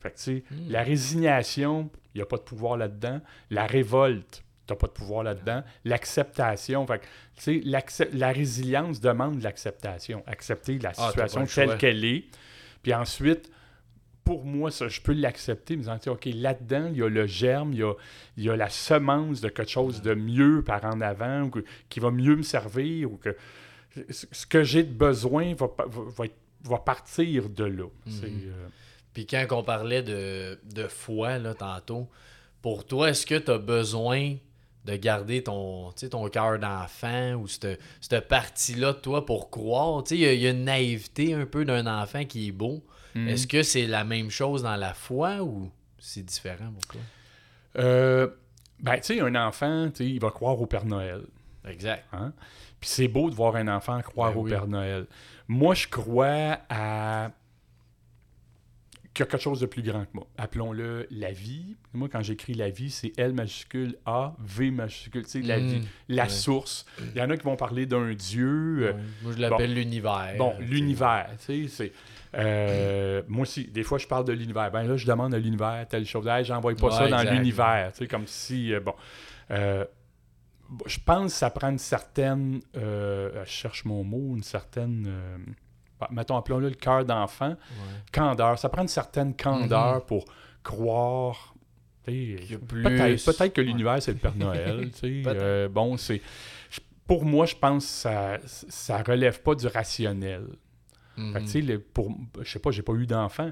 S2: Fait que, tu sais,
S1: Hmm.
S2: la résignation, il n'y a pas de pouvoir là-dedans. La révolte, n'as pas de pouvoir là-dedans. L'acceptation, la résilience demande de l'acceptation. Accepter la
S1: Ah,
S2: situation telle qu'elle est. Puis ensuite, pour moi, ça, je peux l'accepter, me disant, OK, là-dedans, il y a le germe, il y a, il y a la semence de quelque chose de mieux par en avant, ou que- qui va mieux me servir, ou que ce que j'ai de besoin va, va, va être- va partir de là.
S1: Mhm.
S2: euh,
S1: Puis quand on parlait de, de foi, là, tantôt, pour toi, est-ce que tu as besoin de garder ton, ton cœur d'enfant ou cette, cette partie-là de toi pour croire? Il y a- il y, a une naïveté un peu d'un enfant qui est beau.
S2: Mhm.
S1: Est-ce que c'est la même chose dans la foi ou c'est différent pour toi?
S2: Euh, ben, tu sais, un enfant, il va croire au Père Noël.
S1: Exact.
S2: Hein? Puis c'est beau de voir un enfant croire
S1: Ben
S2: au
S1: oui.
S2: Père Noël. Moi, je crois à qu'il y a quelque chose de plus grand que moi. Appelons-le la vie. Moi, quand j'écris la vie, c'est L majuscule A, V majuscule. Tu sais, la vie, la
S1: Ouais.
S2: source. Il y en a qui vont parler d'un Dieu. euh,
S1: Ouais. Moi, je l'appelle l'univers.
S2: Bon, l'univers, tu sais, c'est... euh, moi aussi, des fois, je parle de l'univers. Ben là, je demande à l'univers telle chose. Hey, j'envoie pas
S1: Ouais,
S2: ça dans l'univers, tu sais, comme si... euh, bon... Euh, je pense que ça prend une certaine... je cherche mon mot, une certaine... mettons, appelons-le le cœur d'enfant.
S1: Ouais.
S2: Candeur. Ça prend une certaine candeur pour croire... Peut-être que l'univers, c'est le Père Noël. Euh, bon, c'est... Pour moi, je pense que ça, ça relève pas du rationnel. Fait que,
S1: Mhm.
S2: tu sais, le- pour, je sais pas, j'ai pas eu d'enfant.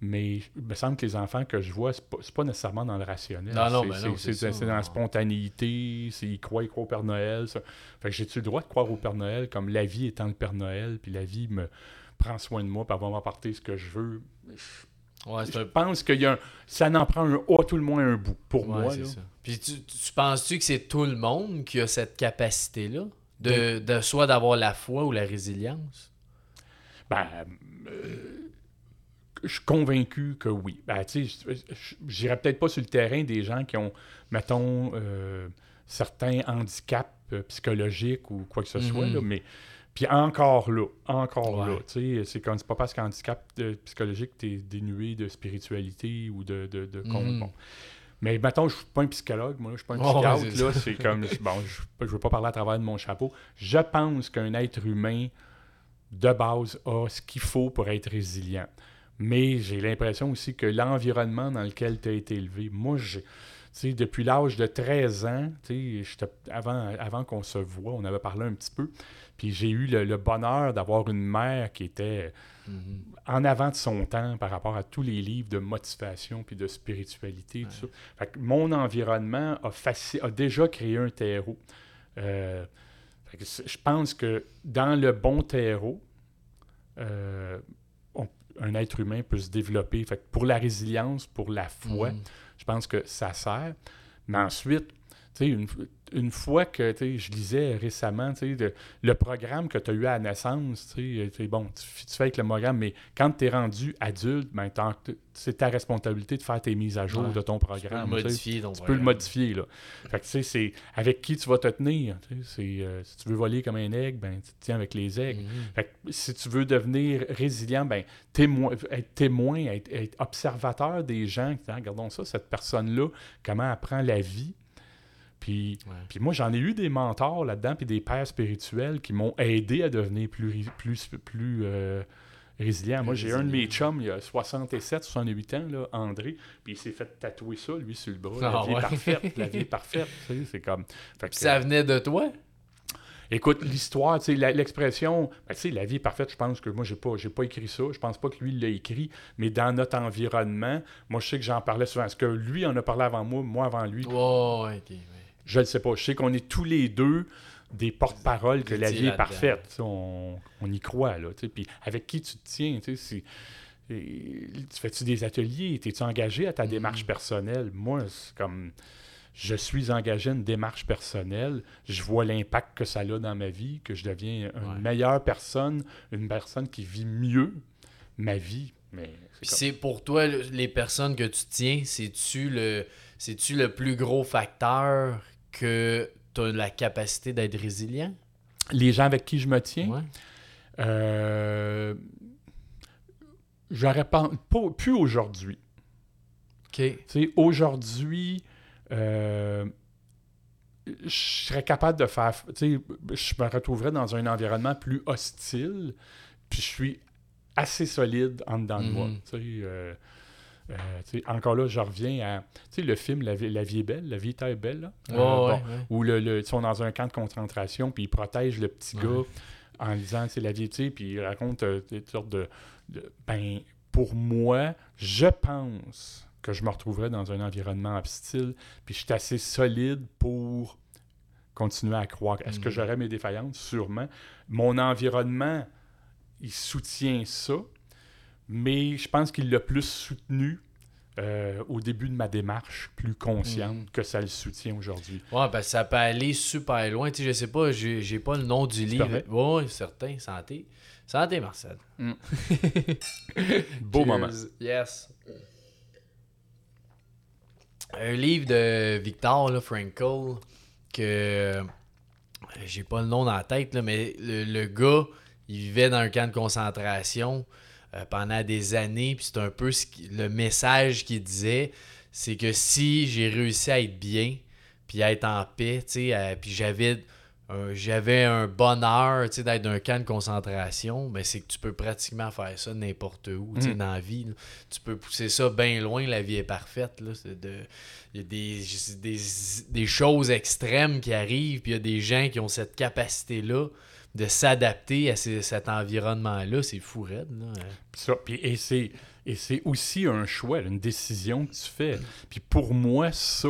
S2: Mais il me semble que les enfants que je vois, c'est pas, pas nécessairement dans le rationnel.
S1: Non, non,
S2: C'est-
S1: ben
S2: c'est- dans la spontanéité, c'est ils croient, ils croient au Père Noël. ça. Fait que j'ai-tu le droit de croire au Père Noël comme la vie étant le Père Noël, puis la vie me prend soin de moi, puis va m'apporter ce que je veux?
S1: Ouais,
S2: Je
S1: un
S2: pense qu'il y a un, ça n'en prend un, à tout le moins un bout pour
S1: Ouais,
S2: moi. là.
S1: ça. Puis tu, tu penses-tu que c'est tout le monde qui a cette capacité-là? De, de soit d'avoir la foi ou la résilience?
S2: Ben, euh, je suis convaincu que oui. Ben, j'irais peut-être pas sur le terrain des gens qui ont, mettons, euh, certains handicaps euh, psychologiques ou quoi que ce soit,
S1: Mhm.
S2: là, mais puis encore là, encore
S1: Ouais.
S2: là, tu sais, c'est comme c'est pas parce qu'un handicap euh, psychologique t'es dénué de spiritualité ou de, de, de
S1: Mhm.
S2: bon. Mais mettons, je suis pas un psychologue, moi, je suis pas un
S1: Oh,
S2: psychiatre,
S1: c'est
S2: là, c'est comme, bon, je, je veux pas parler à travers de mon chapeau. Je pense qu'un être humain, de base, a ce qu'il faut pour être résilient. Mais j'ai l'impression aussi que l'environnement dans lequel tu as été élevé, moi, j'ai, depuis l'âge de 13 ans, avant, avant qu'on se voit, on avait parlé un petit peu, puis j'ai eu le, le bonheur d'avoir une mère qui était
S1: Mhm.
S2: en avant de son temps par rapport à tous les livres de motivation puis de spiritualité, tout ça. Fait que mon environnement a, a déjà créé un terreau. Euh, je pense que dans le bon terreau, euh, un être humain peut se développer. Fait que pour la résilience, pour la foi,
S1: Mhm.
S2: je pense que ça sert. Mais ensuite, une, une fois que je lisais récemment, de- le programme que tu as eu à la naissance, sais, bon, tu, fais avec le programme, mais quand tu es rendu adulte, ben, c'est ta responsabilité de faire tes mises à jour
S1: Ouais.
S2: de ton
S1: peux
S2: programme. tu sais.
S1: modifier ton
S2: Tu peux le modifier, là. Fait que, tu sais, c'est avec qui tu vas te tenir. euh, si tu veux voler comme un aigle, ben, tu te tiens avec les aigles.
S1: Mhm.
S2: Fait que si tu veux devenir résilient, ben, témoin, être témoin, être, être observateur des gens, Ah, regardons ça, cette personne-là, comment elle prend la vie. Puis,
S1: Ouais.
S2: puis moi, j'en ai eu des mentors là-dedans, puis des pères spirituels qui m'ont aidé à devenir plus, plus, plus euh, résilient. Moi, j'ai un de mes chums, il a 67, 68 ans, là, André, puis il s'est fait tatouer ça, lui, sur le bras.
S1: Ah
S2: la vie
S1: ouais.
S2: est parfaite, la vie est parfaite. tu sais, c'est comme... fait que-
S1: ça venait de toi?
S2: Écoute, l'histoire, tu sais, la- l'expression, ben, tu sais, la vie est parfaite, je pense que moi, j'ai pas, j'ai pas écrit ça. Je pense pas que lui l'a écrit, mais dans notre environnement, moi, je sais que j'en parlais souvent. Est-ce que lui en a parlé avant moi, moi avant lui?
S1: Ouais.
S2: Je le sais pas. Je sais qu'on est tous les deux des porte-parole que
S1: Vous
S2: la vie est parfaite. On, on y croit, là. Puis avec qui tu te tiens, tu sais, tu fais-tu des ateliers? Es-tu engagé à ta
S1: Mhm.
S2: démarche personnelle? Moi, c'est comme je suis engagé à une démarche personnelle, je vois l'impact que ça a dans ma vie, que je deviens une
S1: Ouais.
S2: meilleure personne, une personne qui vit mieux ma vie. Mais c'est comme-
S1: pour toi, le- les personnes que tu tiens, c'est-tu le, c'est-tu le plus gros facteur que tu as la capacité d'être résilient?
S2: les gens avec qui je me tiens,
S1: Ouais.
S2: euh, j'aurais pas, plus aujourd'hui.
S1: Ok.
S2: Tu sais, aujourd'hui, euh, je serais capable de faire. Tu sais, je me retrouverais dans un environnement plus hostile, puis je suis assez solide en dedans de moi.
S1: Mhm.
S2: Tu sais, euh, euh, encore là, je reviens à. Le film La vie, La vie est belle, La vie est belle, là. Euh,
S1: ouais,
S2: bon,
S1: ouais.
S2: où le, le- ils sont dans un camp de concentration, puis ils protègent le petit
S1: Ouais.
S2: gars en disant c'est la vie, puis ils racontent euh, des sortes de, de- Ben, pour moi, je pense que je me retrouverais dans un environnement hostile, puis je suis assez solide pour continuer à croire. Est-ce que
S1: Mhm.
S2: j'aurais mes défaillances? Sûrement. Mon environnement, il soutient ça, mais je pense qu'il l'a plus soutenu euh, au début de ma démarche, plus consciente
S1: Mhm.
S2: que ça le soutient aujourd'hui.
S1: Ouais, parce que ça peut aller super loin. Tu sais, je sais pas, j'ai j'ai pas le nom du livre. Ouais, certain. Santé. Santé, Marcel.
S2: Beau
S1: Cheers.
S2: moment.
S1: Yes. Un livre de Victor là, Frankl que euh, j'ai pas le nom dans la tête, là, mais le, le gars, il vivait dans un camp de concentration euh, pendant des années, puis c'est un peu ce qui- le message qu'il disait, c'est que si j'ai réussi à être bien, puis à être en paix, euh, puis j'avais un- j'avais un bonheur d'être dans un camp de concentration, ben c'est que tu peux pratiquement faire ça n'importe où
S2: Mm.
S1: dans la vie. là. Tu peux pousser ça bien loin, la vie est parfaite. De, il y a des, des, des choses extrêmes qui arrivent, puis il y a des gens qui ont cette capacité-là de s'adapter à ces- cet environnement-là. C'est fou raide. Là.
S2: Ça, et c'est Et c'est aussi un choix, une décision que tu fais. Puis pour moi, ça,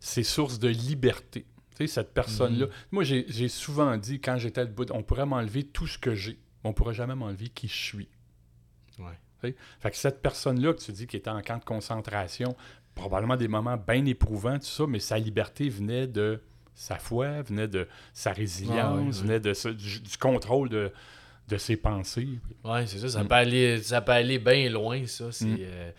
S2: c'est source de liberté. Tu sais, cette personne-là.
S1: Mhm.
S2: Moi, j'ai souvent dit, quand j'étais debout, on pourrait m'enlever tout ce que j'ai. mais On pourrait jamais m'enlever qui je suis.
S1: Ouais.
S2: Tu sais? Fait que cette personne-là que tu dis qui était en camp de concentration, probablement des moments bien éprouvants, tout ça, mais sa liberté venait de sa foi, venait de sa résilience, venait de ce- du, du contrôle de, de ses pensées.
S1: Ouais, c'est ça. Ça,
S2: Mm.
S1: peut aller, ça peut aller bien loin, ça. c'est,
S2: Mm.
S1: euh,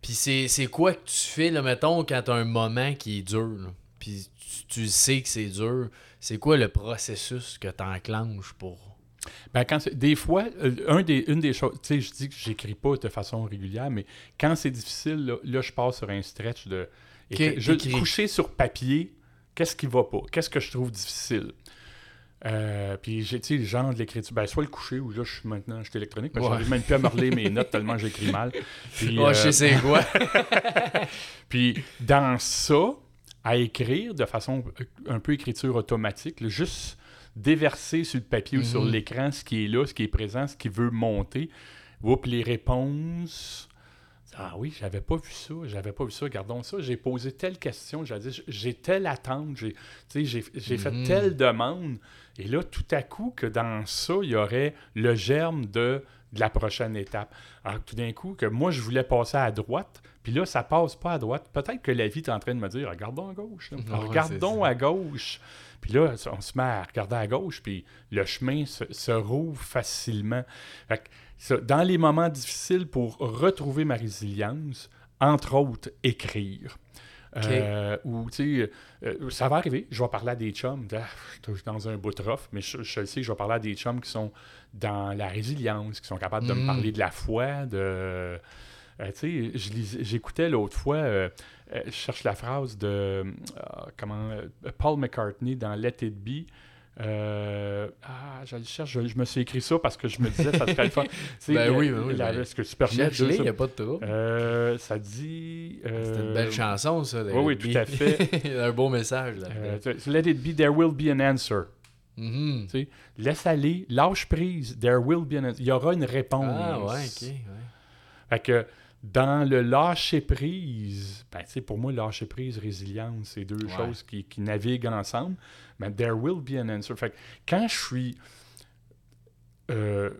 S1: Puis c'est, c'est quoi que tu fais, là, mettons, quand t'as un moment qui est dur, là, puis tu, tu sais que c'est dur, c'est quoi le processus que t'enclenches pour...
S2: Ben, quand c'est- des fois, euh, un des, une des choses, tu sais, je dis que j'écris pas de façon régulière, mais quand c'est difficile, là, là, je passe sur un stretch de.
S1: que-
S2: je coucher sur papier, qu'est-ce qui va pas? Qu'est-ce que je trouve difficile? Euh, puis j'ai, tu sais, le genre de l'écriture, ben, soit le coucher, ou là, je suis maintenant, je suis électronique, parce que
S1: Ouais.
S2: j'arrive même plus à me mes notes tellement j'écris mal. Puis,
S1: Ouais,
S2: euh,
S1: je sais quoi.
S2: puis dans ça, à écrire de façon euh, un peu écriture automatique, là, juste déverser sur le papier ou sur
S1: Mhm.
S2: l'écran ce qui est là, ce qui est présent, ce qui veut monter. Oups, les réponses. Ah oui, j'avais pas vu ça, j'avais pas vu ça, gardons ça. J'ai posé telle question, j'ai dit, j'ai telle attente, j'ai j'ai j'ai fait
S1: Mhm.
S2: telle demande. Et là, tout à coup, que dans ça, il y aurait le germe de, de la prochaine étape. Alors, tout d'un coup, que moi, je voulais passer à droite, puis là, ça passe pas à droite. Peut-être que la vie est en train de me dire, regardons à gauche. regardons à gauche. Puis là, on se met à regarder à gauche, puis le chemin se, se rouvre facilement. Fait que ça, dans les moments difficiles pour retrouver ma résilience, entre autres, écrire. Euh, ou, tu sais, euh, ça va arriver, je vais parler à des chums, ah, je suis dans un bout de rough, mais je, je sais que je vais parler à des chums qui sont dans la résilience, qui sont capables de me
S1: Mhm.
S2: parler de la foi, de... euh, tu sais, j'écoutais l'autre fois, je cherche la phrase de comment Paul McCartney dans Let It Be. Euh, ah, je cherche, je, je me suis écrit ça parce que je me disais, ça serait le fun.
S1: Ben oui, ben oui, ben,
S2: Est-ce que tu permets
S1: il
S2: ça?
S1: a pas de trouble.
S2: Euh, ça dit.
S1: C'est une
S2: euh,
S1: belle chanson, ça.
S2: oui, oui, tout à fait.
S1: un beau message, là.
S2: euh, let it be, there will be an answer. Tu sais, laisse aller, lâche prise, there will be an answer. Il y aura une réponse.
S1: Ah, ouais, ok. ouais.
S2: Fait que dans le lâcher prise, ben, pour moi, lâcher prise, résilience, c'est deux
S1: Ouais.
S2: choses qui, qui naviguent ensemble. Mais there will be an answer. Fait que quand je suis euh,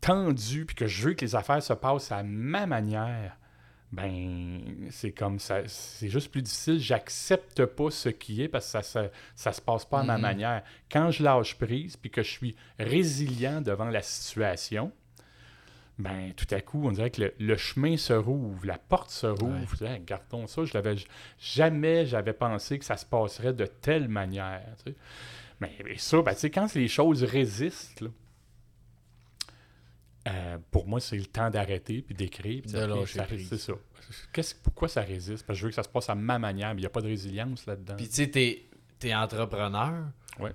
S2: tendu puis que je veux que les affaires se passent à ma manière, ben c'est comme ça, c'est juste plus difficile. J'accepte pas ce qui est parce que ça, ça, ça se passe pas à ma
S1: Mhm.
S2: manière. Quand je lâche prise puis que je suis résilient devant la situation, ben tout à coup, on dirait que le, le chemin se rouvre, la porte se rouvre. Hey, gardons ça, je l'avais jamais j'avais pensé que ça se passerait de telle manière. tu sais. Mais et ça, ben, tu sais, quand les choses résistent, là, euh, pour moi, c'est le temps d'arrêter puis d'écrire. C'est ça. Qu'est-ce, pourquoi ça résiste? Parce que je veux que ça se passe à ma manière, mais il n'y a pas de résilience là-dedans.
S1: Puis tu sais, t'es, t'es entrepreneur.
S2: Ouais.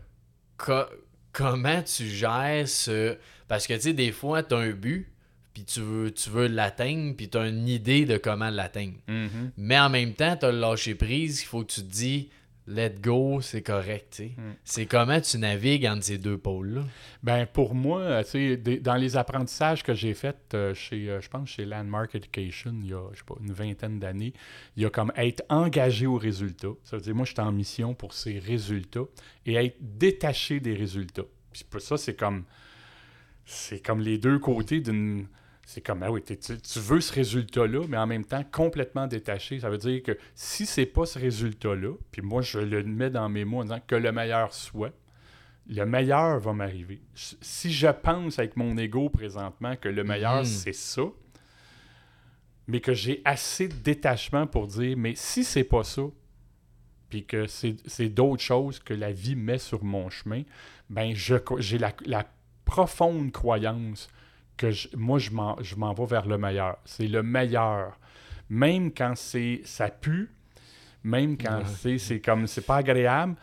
S1: Co- comment tu gères ce... Parce que tu sais, des fois, t'as un but, puis tu veux, tu veux l'atteindre, puis t'as une idée de comment l'atteindre.
S2: Mhm.
S1: Mais en même temps, t'as le lâcher prise, il faut que tu te dis let go, c'est correct, tu.
S2: Mm.
S1: C'est comment tu navigues entre ces deux pôles-là?
S2: Ben pour moi, euh, tu dans les apprentissages que j'ai faits euh, chez, euh, je pense, chez Landmark Education, il y a, je sais pas, une vingtaine d'années, il y a comme être engagé aux résultats. Ça veut dire, moi, je suis en mission pour ces résultats et être détaché des résultats. Puis pour ça, c'est comme, c'est comme les deux côtés d'une... C'est comme, ah oui, tu, tu veux ce résultat-là, mais en même temps complètement détaché. Ça veut dire que si c'est pas ce résultat-là, puis moi, je le mets dans mes mots en disant que le meilleur soit, le meilleur va m'arriver. Si je pense avec mon ego présentement que le meilleur,
S1: Mhm.
S2: c'est ça, mais que j'ai assez de détachement pour dire, mais si c'est pas ça, puis que c'est d'autres choses que la vie met sur mon chemin, ben j'ai la, la profonde croyance que je- moi, je m'en je m'en vais vers le meilleur. C'est le meilleur. Même quand c'est ça pue, même quand
S1: Ouais.
S2: c'est c'est comme c'est pas agréable,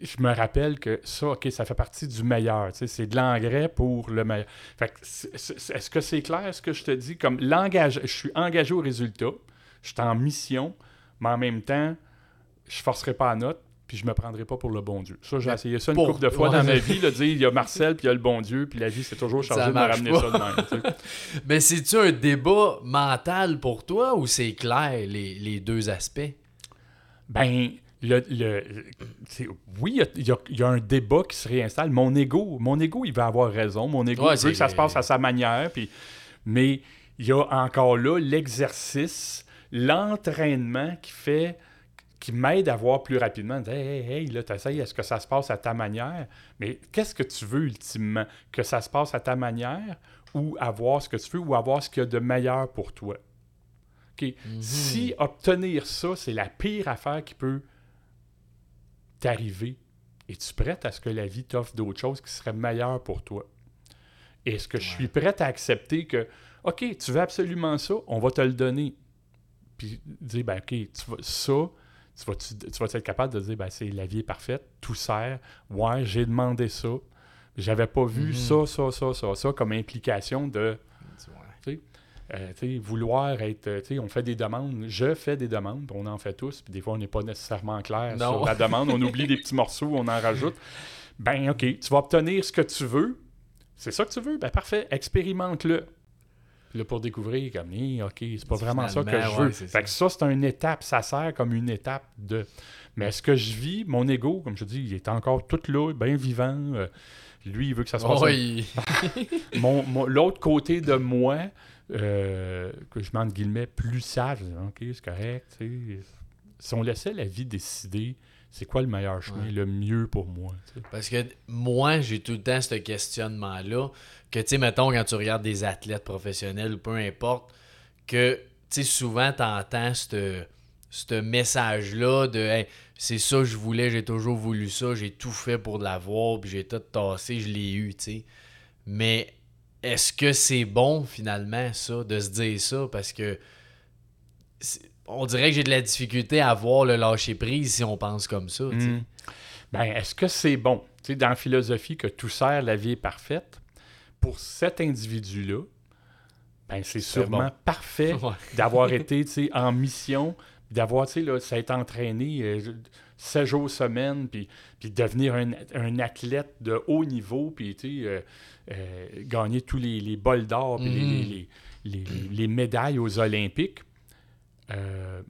S2: je me rappelle que ça, OK, ça fait partie du meilleur. C'est de l'engrais pour le meilleur. Fait que c'est- c'est- Est-ce que c'est clair ce que je te dis? Comme l'engage, je suis engagé au résultat, je suis en mission, mais en même temps, je forcerai pas la note, puis je me prendrai pas pour le bon Dieu. Ça, j'ai essayé ça une
S1: pour-
S2: couple de fois
S1: ouais.
S2: dans ma vie, de dire il y a Marcel, puis il y a le bon Dieu, puis la vie, c'est toujours chargé de me ramener
S1: pas.
S2: ça de même.
S1: Mais c'est-tu un débat mental pour toi ou c'est clair les, les deux aspects?
S2: Ben, le, le- oui, il y a- y, y un débat qui se réinstalle. Mon ego, mon ego, il va avoir raison. Mon ego
S1: Ouais,
S2: veut que ça se passe à sa manière. Puis, mais il y a encore là l'exercice, l'entraînement qui fait qui m'aide à voir plus rapidement. Dire, Hey, hey, hey, là, t'essayes, est-ce que ça se passe à ta manière? Mais qu'est-ce que tu veux ultimement? Que ça se passe à ta manière ou avoir ce que tu veux ou avoir ce qu'il y a de meilleur pour toi? OK? Si obtenir ça, c'est la pire affaire qui peut t'arriver, es-tu prête à ce que la vie t'offre d'autres choses qui seraient meilleures pour toi? Est-ce que je suis prête à accepter que, OK, tu veux absolument ça, on va te le donner? Puis dire, ben, OK, tu vas, ça, tu vas, tu, tu vas être capable de dire, ben, c'est la vie est parfaite, tout sert. Ouais, j'ai demandé ça. J'avais pas vu
S1: Mhm.
S2: ça, ça, ça, ça, ça comme implication de euh, vouloir être. euh, tu sais, on fait des demandes. Je fais des demandes, on en fait tous. Puis des fois, on n'est pas nécessairement clair
S1: Non.
S2: sur la demande. On oublie des petits morceaux, on en rajoute. Ben, OK, tu vas obtenir ce que tu veux. C'est ça que tu veux? Ben, parfait, expérimente-le. Là, pour découvrir, comme, Hi, OK, c'est pas vraiment ça que je veux.
S1: ouais,
S2: fait
S1: ça.
S2: que ça, c'est une étape. Ça sert comme une étape de. Mais est-ce que je vis, mon ego, comme je dis, il est encore tout là, bien vivant. euh, lui, il veut que ça se passe
S1: il-
S2: mon, mon- l'autre côté de moi, euh, que je mets entre guillemets plus sage, ok, c'est correct. Si on laissait la vie décider, c'est quoi le meilleur chemin,
S1: Ouais.
S2: le mieux pour moi.
S1: Parce que moi, j'ai tout le temps ce questionnement-là. Que, tu sais, mettons, quand tu regardes des athlètes professionnels ou peu importe, que, tu sais, souvent, tu entends ce message-là de Hey, c'est ça que je voulais, j'ai toujours voulu ça, j'ai tout fait pour l'avoir, puis j'ai tout tassé, je l'ai eu, tu sais. Mais est-ce que c'est bon, finalement, ça, de se dire ça? Parce que c'est- on dirait que j'ai de la difficulté à voir le lâcher-prise si on pense comme ça.
S2: Hmm. Ben, est-ce que c'est bon? Dans la philosophie que tout sert, la vie est parfaite, pour cet individu-là, ben, c'est sûrement
S1: bon.
S2: parfait
S1: Ouais.
S2: d'avoir été en mission, d'avoir, tu sais, entraîné euh, 7 jours semaine, puis, puis devenir un, un athlète de haut niveau, puis tu sais, euh, euh, gagner tous les, les bols d'or, puis les- les- les médailles aux Olympiques. Euh,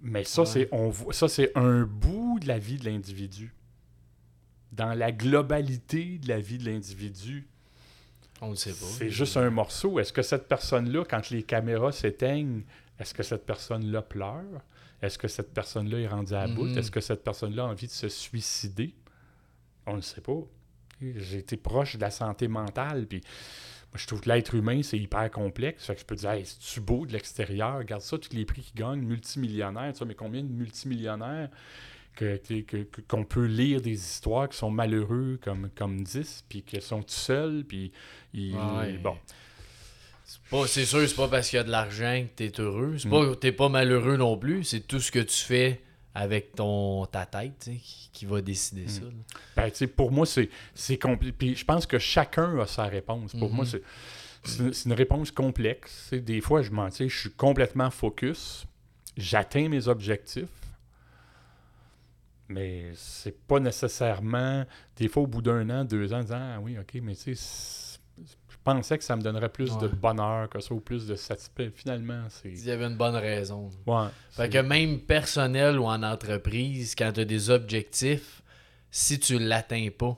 S2: mais ça,
S1: Ouais.
S2: c'est on voit- ça, c'est un bout de la vie de l'individu. Dans la globalité de la vie de l'individu,
S1: On le sait pas.
S2: c'est juste un morceau. Est-ce que cette personne-là, quand les caméras s'éteignent, est-ce que cette personne-là pleure? Est-ce que cette personne-là est rendue à bout?
S1: Mhm.
S2: Est-ce que cette personne-là a envie de se suicider? On ne sait pas. J'ai été proche de la santé mentale, puis je trouve que l'être humain, c'est hyper complexe. Fait que je peux dire, hey, c'est-tu beau de l'extérieur? Regarde ça, tous les prix qu'ils gagnent, multimillionnaires, mais combien de multimillionnaires que- que- que- que- qu'on peut lire des histoires qui sont malheureux comme, comme 10, puis qui sont tout seuls, puis ils-
S1: Ouais.
S2: bon.
S1: C'est pas- C'est sûr, c'est pas parce qu'il y a de l'argent que t'es heureux. C'est pas t'es pas malheureux non plus. C'est tout ce que tu fais avec ton ta tête qui, qui va décider ça. là.
S2: Ben, pour moi, c'est, c'est compli- Puis je pense que chacun a sa réponse. Pour
S1: Mhm.
S2: moi, c'est, c'est, une- réponse complexe. Tu sais, des fois, je m'en je suis complètement focus. J'atteins mes objectifs. Mais c'est pas nécessairement. Des fois, au bout d'un an, deux ans, en disant Ah oui, ok, mais tu sais, pensais que ça me donnerait plus de bonheur que ça, ou plus de satisfaction. Finalement, c'est.
S1: Il y avait une bonne raison.
S2: Ouais,
S1: Fait
S2: c'est-
S1: que même personnel ou en entreprise, quand tu as des objectifs, si tu l'atteins pas,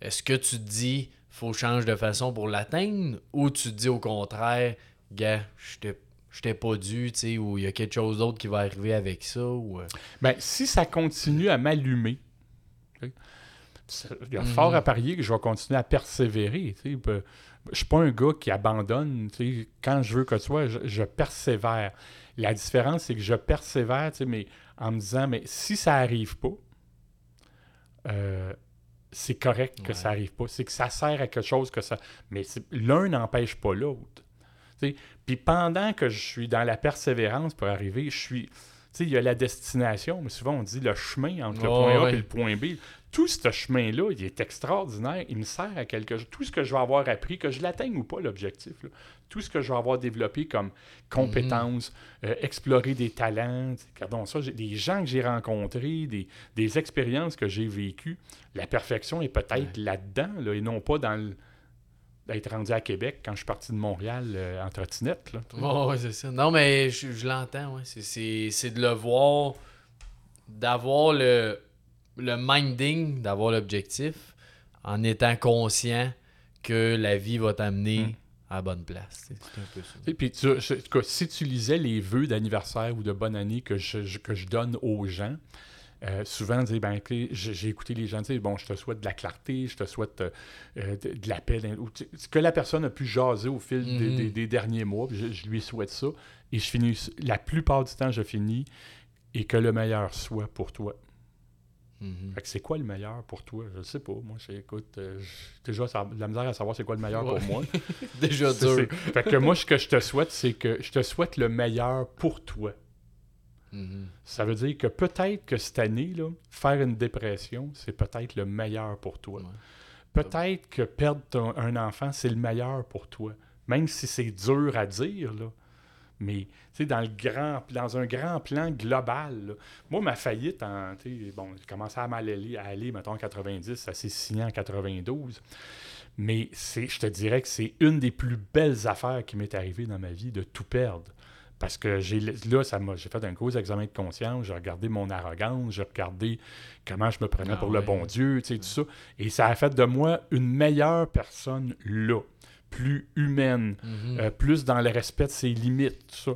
S1: est-ce que tu te dis faut changer de façon pour l'atteindre ou tu te dis au contraire, gars, je t'ai- pas dû, tu sais, ou il y a quelque chose d'autre qui va arriver avec ça ou euh,
S2: Ben, si ça continue à m'allumer, il y a
S1: Mhm.
S2: fort à parier que je vais continuer à persévérer. tu sais. Je suis pas un gars qui abandonne. Quand je veux que tu sois, je, je persévère. La différence, c'est que je persévère, mais en me disant, mais si ça arrive pas, euh, c'est correct que
S1: Ouais.
S2: ça arrive pas. C'est que ça sert à quelque chose que ça. Mais l'un n'empêche pas l'autre. Puis pendant que je suis dans la persévérance pour arriver, je suis. Tu sais, il y a la destination, mais souvent on dit le chemin entre le point A
S1: ouais.
S2: et le point B. Tout ce chemin-là, il est extraordinaire. Il me sert à quelque chose. Tout ce que je vais avoir appris, que je l'atteigne ou pas, l'objectif, tout ce que je vais avoir développé comme compétences, euh, explorer des talents, regardons ça, des gens que j'ai rencontrés, des, des expériences que j'ai vécues, la perfection est peut-être là-dedans, là, et non pas dans le- d'être rendu à Québec quand je suis parti de Montréal euh, en trottinette.
S1: Ouais, c'est ça. Non, mais je, je l'entends, ouais. C'est- C'est c'est de le voir, d'avoir le, le minding, d'avoir l'objectif, en étant conscient que la vie va t'amener
S2: Mm.
S1: à la bonne place. C'est un peu ça.
S2: Et puis, tu- je- si tu lisais les vœux d'anniversaire ou de bonne année que je, je- que je donne aux gens, euh, souvent, dire, ben, j'ai écouté les gens dire, bon, je te souhaite de la clarté, je te souhaite euh, de, de la paix, ce que la personne a pu jaser au fil des,
S1: Mhm.
S2: des- des derniers mois, je, je lui souhaite ça. Et je finis, la plupart du temps, je finis, et que le meilleur soit pour toi.
S1: Mhm.
S2: Que c'est quoi le meilleur pour toi? Je ne sais pas. Moi, j'écoute, euh, j'ai déjà ça- la misère à savoir c'est quoi le meilleur
S1: Ouais.
S2: pour moi.
S1: Déjà dur.
S2: Fait que moi, ce que je te souhaite, c'est que je te souhaite le meilleur pour toi.
S1: Mhm.
S2: Ça veut dire que peut-être que cette année, là, faire une dépression, c'est peut-être le meilleur pour toi.
S1: Ouais.
S2: Peut-être que perdre ton- un enfant, c'est le meilleur pour toi. Même si c'est dur à dire, là. Mais, dans, le grand, dans un grand plan global, là. moi, ma faillite, en, bon, j'ai commencé à mal aller, à aller, mettons, en 90, ça s'est signé en 92. Mais c'est, je te dirais que c'est une des plus belles affaires qui m'est arrivée dans ma vie, de tout perdre. Parce que j'ai, là, ça m'a, j'ai fait un gros examen de conscience, j'ai regardé mon arrogance, j'ai regardé comment je me prenais
S1: Ah
S2: pour le bon Dieu, tu sais, tout ça. Et ça a fait de moi une meilleure personne là, plus humaine,
S1: Mhm.
S2: euh, plus dans le respect de ses limites, tout ça.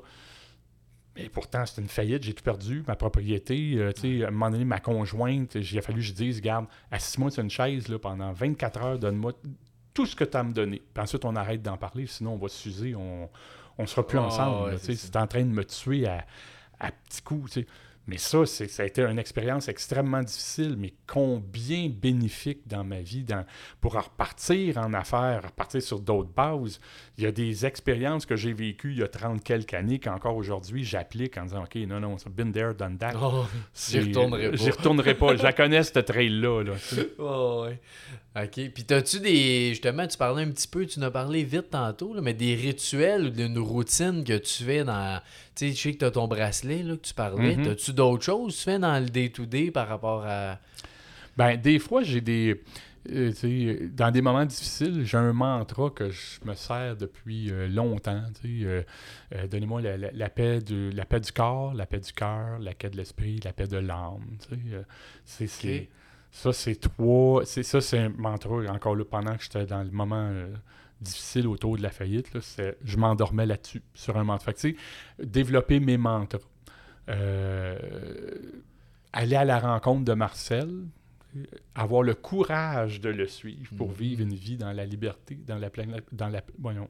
S2: Mais pourtant, c'est une faillite, j'ai tout perdu, ma propriété, euh, tu sais, à un moment donné, ma conjointe, il a fallu que je dise, garde, assis-moi sur une chaise là, pendant 24 heures, donne-moi tout ce que tu as à me donner. Puis ensuite, on arrête d'en parler, sinon on va s'user, on on sera plus
S1: Ah,
S2: ensemble.
S1: ouais, c'est
S2: en train de me tuer à, à petits coups. Mais ça, ça a été une expérience extrêmement difficile, mais combien bénéfique dans ma vie dans, pour repartir en affaires, repartir sur d'autres bases. Il y a des expériences que j'ai vécues il y a 30 quelques années qu'encore aujourd'hui, j'applique en disant, OK, non, non, c'est been there, done that.
S1: Oh,
S2: C'est-
S1: retournerai pas.
S2: J'y retournerai pas. Je la connais, cette trail-là. Là, sais.
S1: Ouais. OK. Puis t'as-tu des. Justement, tu parlais un petit peu, tu en as parlé vite tantôt, là, mais des rituels ou d'une routine que tu fais dans. Tu sais, je sais que t'as ton bracelet là, que tu parlais.
S2: Mhm.
S1: T'as-tu d'autres choses que tu fais dans le day-to-day par rapport à.
S2: Ben, des fois, j'ai des. euh, tu dans des moments difficiles, j'ai un mantra que je me sers depuis euh, longtemps. tu euh, Donnez-moi la, la- la paix du, la paix du corps, la paix du cœur, la paix de l'esprit, la paix de l'âme. tu c'est, ça, c'est trois. Ça, c'est un mantra, encore là, pendant que j'étais dans le moment difficile autour de la faillite. Là, je m'endormais là-dessus, sur un mantra. Fait que, tu sais, développer mes mantras. Euh, aller à la rencontre de Marcel, avoir le courage de le suivre pour
S1: Mhm.
S2: vivre une vie dans la liberté, dans la pleine, dans la, voyons,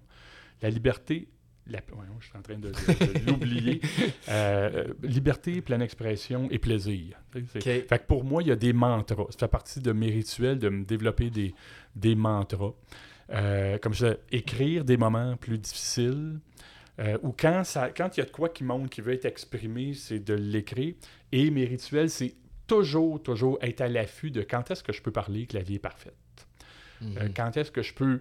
S2: la liberté, la, voyons, je suis en train de, de- de l'oublier, Euh, liberté, pleine expression et plaisir. Fait que pour moi, il y a des mantras. Ça fait partie de mes rituels de me développer des, des mantras. Euh, comme je disais, écrire des moments plus difficiles. euh, ou quand ça, quand il y a de quoi qui monte, qui veut être exprimé, c'est de l'écrire. Et mes rituels, c'est toujours, toujours être à l'affût de quand est-ce que je peux parler que la vie est parfaite.
S1: Mhm.
S2: Euh, quand est-ce que je peux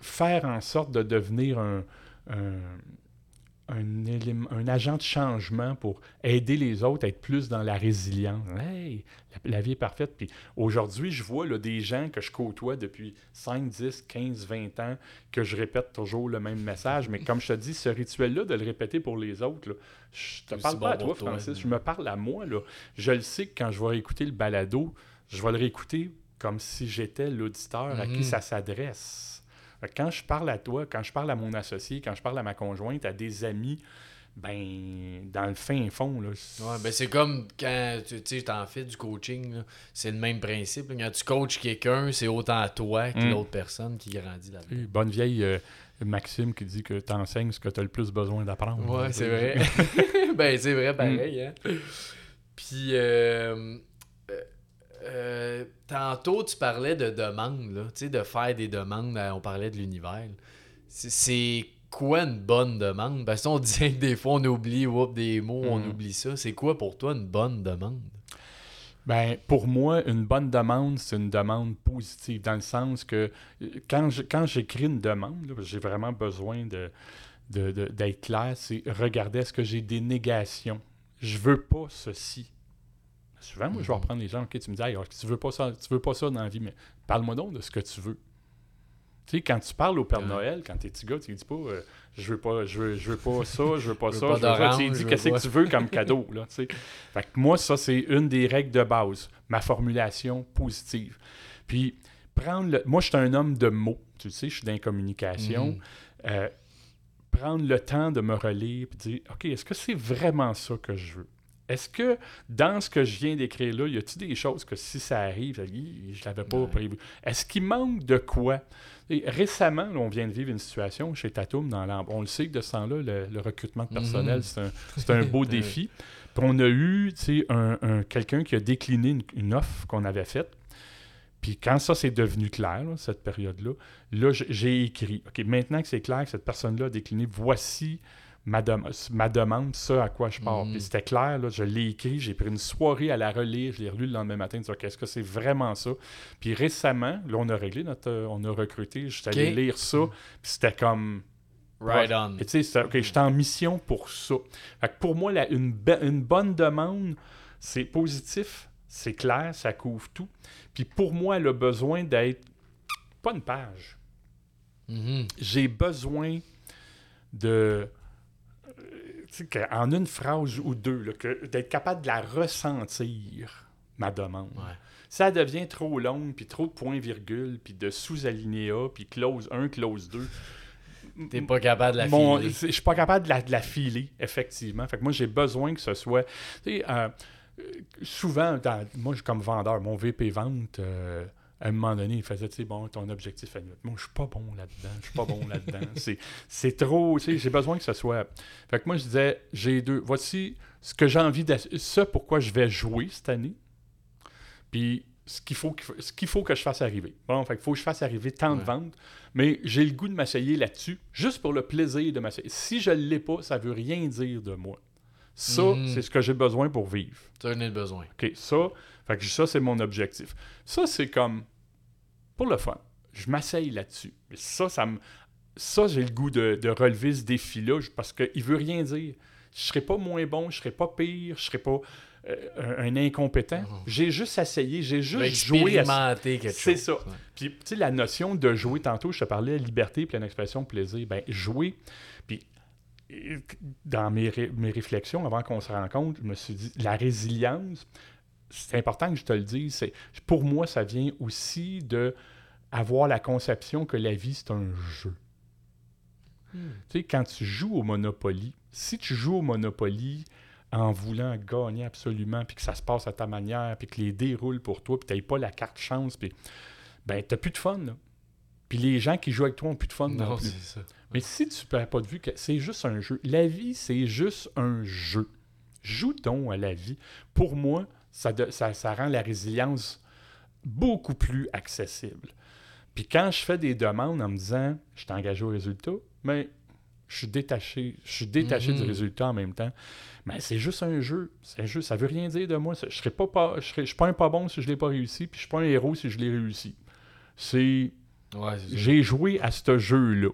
S2: faire en sorte de devenir un, un, un élément- un agent de changement pour aider les autres à être plus dans la résilience. Hey, la, la vie est parfaite. Puis aujourd'hui, je vois là, des gens que je côtoie depuis 5, 10, 15, 20 ans que je répète toujours le même message. Mais comme je te dis, ce rituel-là, de le répéter pour les autres, là, je te parle pas
S1: bon
S2: à toi, Francis. Je me parle à moi. Là. Je le sais que quand je vais écouter le balado, je vais le réécouter comme si j'étais l'auditeur à qui
S1: Mhm.
S2: ça s'adresse. Quand je parle à toi, quand je parle à mon associé, quand je parle à ma conjointe, à des amis, ben, dans le fin fond, là,
S1: Ouais, ben c'est comme quand tu t'en fais du coaching, c'est le même principe. Quand tu coaches quelqu'un, c'est autant toi que
S2: Mm.
S1: l'autre personne qui grandit là-dedans.
S2: bonne vieille euh, Maxime qui dit que tu enseignes ce que tu as le plus besoin d'apprendre.
S1: Ouais, c'est vrai. ben, c'est vrai, pareil. Hein? Puis, euh, euh, tantôt, tu parlais de demandes, là, tu sais, de faire des demandes. euh, On parlait de l'univers. C'est- quoi une bonne demande? Parce qu'on dit que des fois on oublie whoop, des mots, on
S2: Mhm.
S1: oublie ça. C'est quoi pour toi une bonne demande?
S2: Ben, pour moi, une bonne demande, c'est une demande positive, dans le sens que euh, quand je- quand j'écris une demande, j'ai vraiment besoin de, de- de- d'être clair, c'est regarder est-ce que j'ai des négations. Je veux pas ceci. Souvent, moi, je vais
S1: Mhm.
S2: reprendre les gens, ok, tu me dis, Hey, tu veux pas ça, tu veux pas ça dans la vie, mais parle-moi donc de ce que tu veux. Tu sais, quand tu parles au Père
S1: Ouais.
S2: Noël, quand t'es petit gars, tu lui dis pas, euh, je veux pas, je veux, je veux pas ça, je veux pas ça,
S1: pas
S2: je veux ça. Tu dis qu'est-ce
S1: pas-
S2: que tu veux comme cadeau, là, tu sais. Fait que moi, ça, c'est une des règles de base, ma formulation positive. Puis, prendre le... Moi, je suis un homme de mots, tu le sais, je suis dans la communication.
S1: Mhm.
S2: Euh, prendre le temps de me relire et dire, OK, est-ce que c'est vraiment ça que je veux? Est-ce que dans ce que je viens d'écrire là, y a-t-il des choses que si ça arrive, je l'avais pas
S1: Ouais.
S2: prévu? Est-ce qu'il manque de quoi? Et récemment, là, on vient de vivre une situation chez Tatum dans l'Ambre. On le sait que de ce temps-là, le, le recrutement de personnel,
S1: Mhm.
S2: c'est un, beau défi. Puis on a eu un, un- quelqu'un qui a décliné une, une offre qu'on avait faite. Puis quand ça c'est devenu clair, là, cette période-là, là, j'ai écrit. OK, maintenant que c'est clair que cette personne-là a décliné, voici ma, dem- ma demande, ça à quoi je pars.
S1: Mhm.
S2: Puis c'était clair, là, je l'ai écrit, j'ai pris une soirée à la relire, je l'ai relu le lendemain matin, de dire, OK, est-ce que c'est vraiment ça? Puis récemment, là, on a réglé notre. euh, on a recruté, je suis allé lire ça, puis c'était comme.
S1: Right on.
S2: Et tu sais, c'est- OK, je suis en mission pour ça. Fait que pour moi, une, bonne demande, c'est positif, c'est clair, ça couvre tout. Puis pour moi, elle a besoin d'être pas une page.
S1: Mhm.
S2: J'ai besoin de. euh, tu sais, que- en une phrase ou deux, d'être capable de la ressentir, ma demande.
S1: Ouais.
S2: Ça devient trop long, puis trop de points-virgules, puis de sous-alinéas, puis clause 1, clause 2.
S1: T'es pas capable de la
S2: Mon-
S1: filer.
S2: Je suis pas capable de la, de la filer, effectivement. Fait que moi, j'ai besoin que ce soit. Tu sais, euh, souvent, dans- moi, je suis comme vendeur. Mon VP vente, euh, à un moment donné, il faisait, tu sais, bon, ton objectif annuel. Moi, je suis pas bon là-dedans. Je suis pas bon là-dedans. C'est- trop. Tu sais, j'ai besoin que ce soit. Fait que moi, je disais, j'ai deux. Voici ce que j'ai envie de. Ce pourquoi je vais jouer cette année. Puis ce qu'il faut, que- ce qu'il faut que je fasse arriver. Bon, fait qu'il faut que je fasse arriver tant de ventes, mais j'ai le goût de m'essayer là-dessus, juste pour le plaisir de m'essayer. Si je ne l'ai pas, ça veut rien dire de moi. Ça,
S1: Mhm.
S2: c'est ce que j'ai besoin pour vivre.
S1: Tu en as besoin.
S2: OK, ça, fait que ça, c'est mon objectif. Ça, c'est comme pour le fun. Je m'essaye là-dessus. Ça, ça me. Ça, j'ai le goût de, de relever ce défi-là parce qu'il veut rien dire. Je serai pas moins bon, je serai pas pire, je serai pas euh, un, incompétent.
S1: Mhm.
S2: J'ai juste essayé, j'ai juste joué à
S1: quelque chose.
S2: C'est ça.
S1: Ouais.
S2: puis, tu sais, la notion de jouer, tantôt, je te parlais liberté, pleine expression, plaisir. Ben, jouer. Puis, dans mes, ré- mes réflexions, avant qu'on se rencontre, je me suis dit, la résilience, c'est important que je te le dise. c'est- Pour moi, ça vient aussi de avoir la conception que la vie, c'est un jeu.
S1: Hmm.
S2: Tu sais, quand tu joues au Monopoly, si tu joues au Monopoly en voulant gagner absolument, puis que ça se passe à ta manière, puis que les dés roulent pour toi, puis tu n'as pas la carte chance, puis ben, tu plus de fun. Là. Puis les gens qui jouent avec toi ont plus de fun non,
S1: Non,
S2: plus.
S1: ça.
S2: Mais si tu perds pas de vue que c'est juste un jeu, la vie, c'est juste un jeu. Joue donc à la vie. Pour moi, ça, de- ça, ça rend la résilience beaucoup plus accessible. Puis quand je fais des demandes en me disant je suis engagé au résultat, mais je suis détaché, je suis détaché du
S1: Mhm.
S2: résultat en même temps. Mais c'est juste un jeu. C'est juste, ça veut rien dire de moi. Je serais pas, pas je serais, je suis pas un pas bon si je l'ai pas réussi, puis je suis pas un héros si je l'ai réussi. C'est
S1: Ouais,
S2: j'ai joué à ce jeu-là.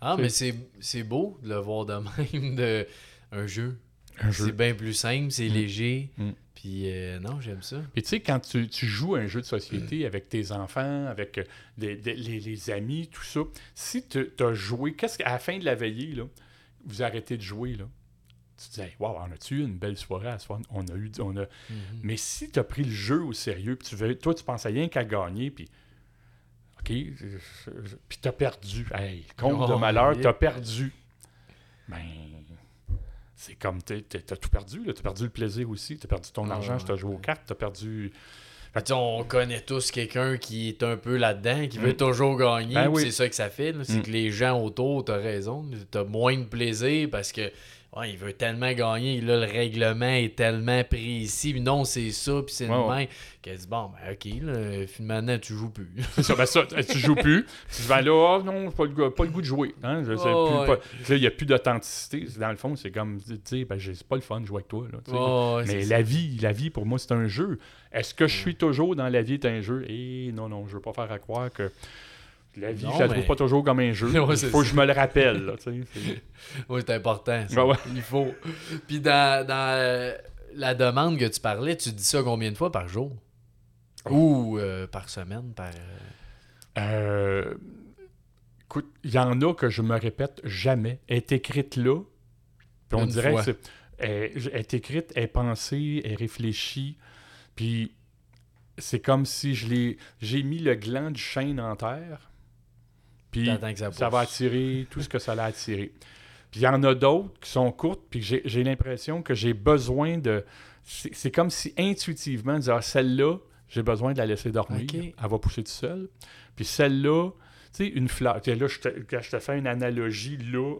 S1: Ah,
S2: c'est-
S1: mais c'est c'est beau de le voir de même, de un jeu.
S2: Un jeu.
S1: C'est bien plus simple, c'est
S2: Mm.
S1: léger.
S2: Mm.
S1: Puis euh, non, j'aime ça.
S2: Puis tu sais, quand tu, tu joues à un jeu de société avec tes enfants, avec euh, des- des- les, les amis, tout ça, si tu as joué, qu'est-ce qu'à la fin de la veillée, là, vous arrêtez de jouer, là, tu te dis, hey, wow, on a-tu eu une belle soirée à ce soir? On a eu. On a...
S1: Mhm.
S2: Mais si tu as pris le jeu au sérieux, puis tu veux, toi, tu pensais rien qu'à gagner, puis. OK, puis tu as perdu. Hey, compte de
S1: Oh,
S2: malheur,
S1: yeah.
S2: tu as perdu. Ben. C'est comme, tu as tout perdu, tu as perdu le plaisir aussi, tu as perdu ton
S1: Ah,
S2: argent, tu as joué aux cartes, tu as perdu.
S1: Fait que, tu sais, on connaît tous quelqu'un qui est un peu là-dedans, qui veut
S2: Mm.
S1: toujours gagner.
S2: Ben oui.
S1: C'est ça que ça fait. C'est
S2: Mm.
S1: que les gens autour, t'as raison, t'as moins de plaisir parce que Il veut tellement gagner, là, le règlement est tellement précis, non, c'est ça, puis c'est le même. Qu'elle dit, bon, ben ok, là, finalement, tu joues plus.
S2: C'est ça, ben ça, tu joues plus. Tu vas là, ah non, pas le, goût- pas le goût de jouer. Hein? Je sais
S1: Oh,
S2: plus,
S1: ouais.
S2: pas- là, il n'y a plus d'authenticité. Dans le fond, c'est comme, tu sais, ben, c'est pas le fun de jouer avec toi. Là, Mais la vie, la vie, pour moi, c'est un jeu. Est-ce que je suis toujours dans la vie est un jeu? Et non, non, je veux pas faire à croire que la vie,
S1: Non,
S2: je la
S1: mais-
S2: trouve pas toujours comme un jeu.
S1: Ouais,
S2: Il faut que je me le rappelle. Là,
S1: Oui, c'est important. ça.
S2: Ouais, ouais.
S1: Il faut. Puis dans, dans euh, la demande que tu parlais, tu dis ça combien de fois par jour? Ou euh, par semaine? Par... euh,
S2: écoute, il y en a que je me répète jamais. Elle est écrite là. Puis on
S1: Une
S2: dirait
S1: fois.
S2: que c'est- elle, elle est écrite, elle est pensée, elle est réfléchie. Puis c'est comme si je l'ai. J'ai mis le gland du chêne en terre. Puis
S1: ça
S2: ça va attirer tout ce que ça a attiré. Puis il y en a d'autres qui sont courtes, puis j'ai l'impression que j'ai besoin de. C'est comme si intuitivement, dire ah, celle-là, j'ai besoin de la laisser dormir. Elle va pousser toute seule. Puis celle-là, tu sais, une fleur. Là, je te, je te fais une analogie, là,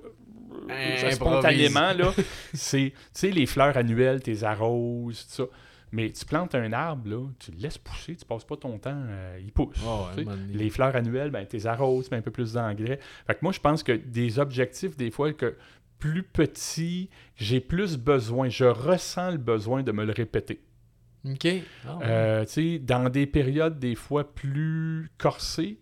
S2: euh, spontanément, là, c'est, tu sais, les fleurs annuelles, tes arroses, tout ça. Mais tu plantes un arbre, là, tu le laisses pousser, tu passes pas ton temps, euh, il pousse.
S1: Ouais,
S2: tu
S1: à donné.
S2: les fleurs annuelles, ben, tes arroses, tu mets un peu plus d'engrais. Fait que moi, je pense que des objectifs, des fois, que plus petits, j'ai plus besoin, je ressens le besoin de me le répéter.
S1: OK. Ah, ouais.
S2: Euh, tu sais, dans des périodes des fois plus corsées,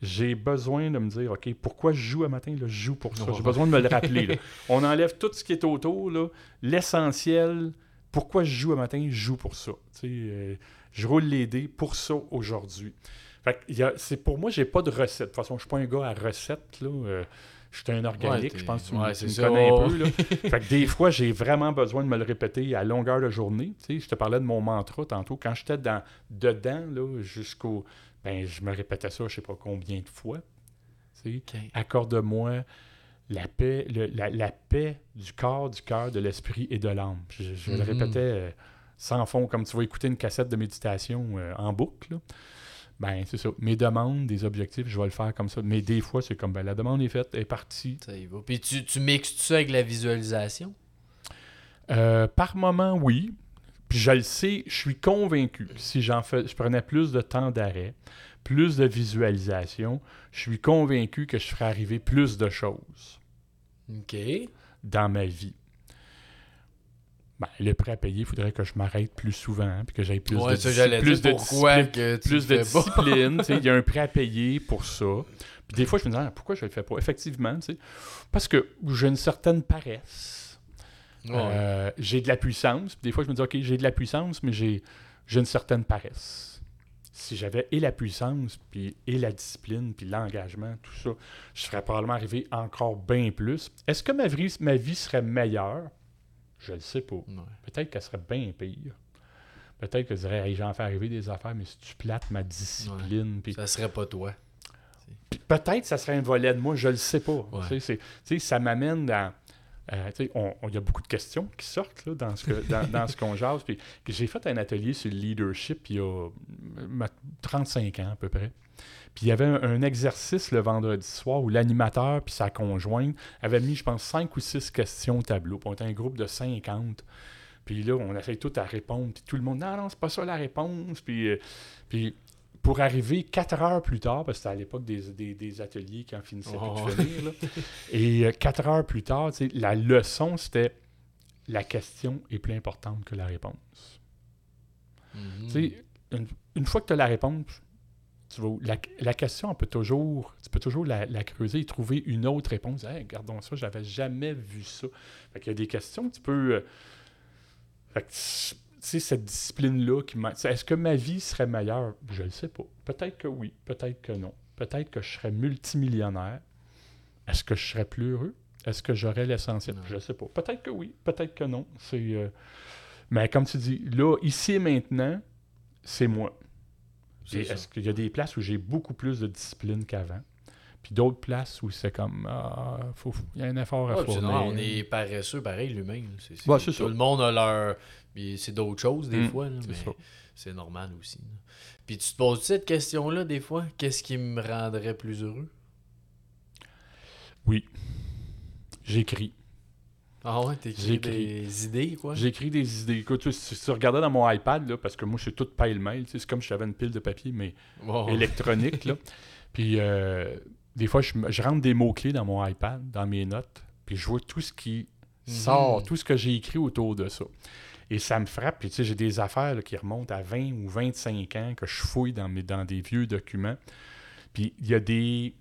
S2: j'ai besoin de me dire, OK, pourquoi je joue un matin? Là, je joue pour ça. J'ai besoin de me le rappeler. là. On enlève tout ce qui est autour. là. L'essentiel, pourquoi je joue un matin? Je joue pour ça. Euh, je roule les dés pour ça aujourd'hui. C'est pour moi, j'ai pas de recette. De toute façon, je suis pas un gars à recette. Là. Euh, je suis un organique, je pense que tu me-
S1: ouais,
S2: tu
S1: c'est
S2: me
S1: ça,
S2: connais un peu. Là. fait que des fois, j'ai vraiment besoin de me le répéter à longueur de journée. Je te parlais de mon mantra tantôt. Quand j'étais dans, dedans, jusqu'au. Ben, je me répétais ça, je sais pas combien de fois. Accorde-moi la paix, le- la, la paix du corps, du cœur, de l'esprit et de l'âme. Je, je le
S1: Mhm.
S2: répétais euh, sans fond, comme tu vas écouter une cassette de méditation euh, en boucle. là. Ben, c'est ça. Mes demandes, des objectifs, je vais le faire comme ça. Mais des fois, c'est comme, ben, la demande est faite, elle est partie.
S1: Ça y va. Puis tu, tu mixes ça avec la visualisation?
S2: Euh, par moment, oui. Puis je le sais, je suis convaincu que si j'en fais, je prenais plus de temps d'arrêt, plus de visualisation, je suis convaincu que je ferais arriver plus de choses dans ma vie. Ben, le prêt à payer, il faudrait que je m'arrête plus souvent, puis que j'aille plus
S1: ouais,
S2: de
S1: ça,
S2: plus de
S1: pourquoi
S2: discipline-
S1: que tu
S2: plus de discipline. Il y a un prêt à payer pour ça. Puis des fois, je me dis, Ah, pourquoi je le fais pas? Effectivement, parce que j'ai une certaine paresse.
S1: Ouais.
S2: Euh, j'ai de la puissance. Puis des fois, je me dis, OK, j'ai de la puissance, mais j'ai, j'ai une certaine paresse. Si j'avais et la puissance, puis et la discipline, puis l'engagement, tout ça, je serais probablement arrivé encore bien plus. Est-ce que ma vie, ma vie serait meilleure? Je le sais pas.
S1: Ouais.
S2: Peut-être qu'elle serait bien pire. Peut-être que je dirais, hey, j'en fais arriver des affaires, mais si tu plates ma discipline. puis-
S1: Ça serait pas toi.
S2: Peut-être que ça serait un volet de moi, je le sais pas.
S1: Ouais.
S2: Tu sais, c'est- tu sais, ça m'amène dans. euh, sais, on- on- Il y a beaucoup de questions qui sortent là, dans ce que- dans, dans ce qu'on jase. J'ai fait un atelier sur le leadership il y a 35 ans à peu près. Puis il y avait un, un exercice le vendredi soir où l'animateur puis sa conjointe avaient mis, je pense, 5 ou 6 questions au tableau. Puis on était un groupe de 50. Puis là, on essaye tout à répondre. Puis tout le monde, non, non, c'est pas ça la réponse. Puis, euh, puis pour arriver 4 heures plus tard, parce que c'était à l'époque des, des- des ateliers qui en finissaient plus
S1: Oh.
S2: de finir, là. et 4 heures plus tard, la leçon, c'était la question est plus importante que la réponse. Tu sais, une, une fois que tu as la réponse, tu vas, la, la question, on peut toujours, tu peux toujours la, la creuser et trouver une autre réponse. Hey, regardons ça, j'avais jamais vu ça. Fait qu'il y a des questions que tu peux. euh, fait que, tu sais, cette discipline-là, qui m'a- est-ce que ma vie serait meilleure? Je ne sais pas. Peut-être que oui, peut-être que non. Peut-être que je serais multimillionnaire. Est-ce que je serais plus heureux? Est-ce que j'aurais l'essentiel? Je ne sais pas. Peut-être que oui, peut-être que non. C'est, euh, Mais comme tu dis, là, ici et maintenant, c'est moi. Est-ce qu'il y a des places où j'ai beaucoup plus de discipline qu'avant? Puis d'autres places où c'est comme, ah, faut- il y a un effort à
S1: Ouais,
S2: fournir.
S1: on est paresseux, pareil, l'humain.
S2: Ouais,
S1: tout
S2: ça.
S1: le monde a leur. C'est d'autres choses, des
S2: Mm,
S1: fois, là, mais c'est normal aussi. là. Puis tu te poses cette question-là, des fois Qu'est-ce qui me rendrait plus heureux?
S2: Oui. J'écris.
S1: Ah ouais, t'écris des idées, quoi?
S2: J'écris des idées. Écoute, si, tu regardais dans mon iPad, là, parce que moi, je suis tout pile-mail, c'est comme si j'avais une pile de papier, mais électronique, là. Puis, euh, des fois, je, je rentre des mots-clés dans mon iPad, dans mes notes, puis je vois tout ce qui sort, mhm. tout ce que j'ai écrit autour de ça. Et ça me frappe. Puis, tu sais, j'ai des affaires qui remontent à 20 ou 25 ans que je fouille dans, mes, dans des vieux documents. Puis, il y a des.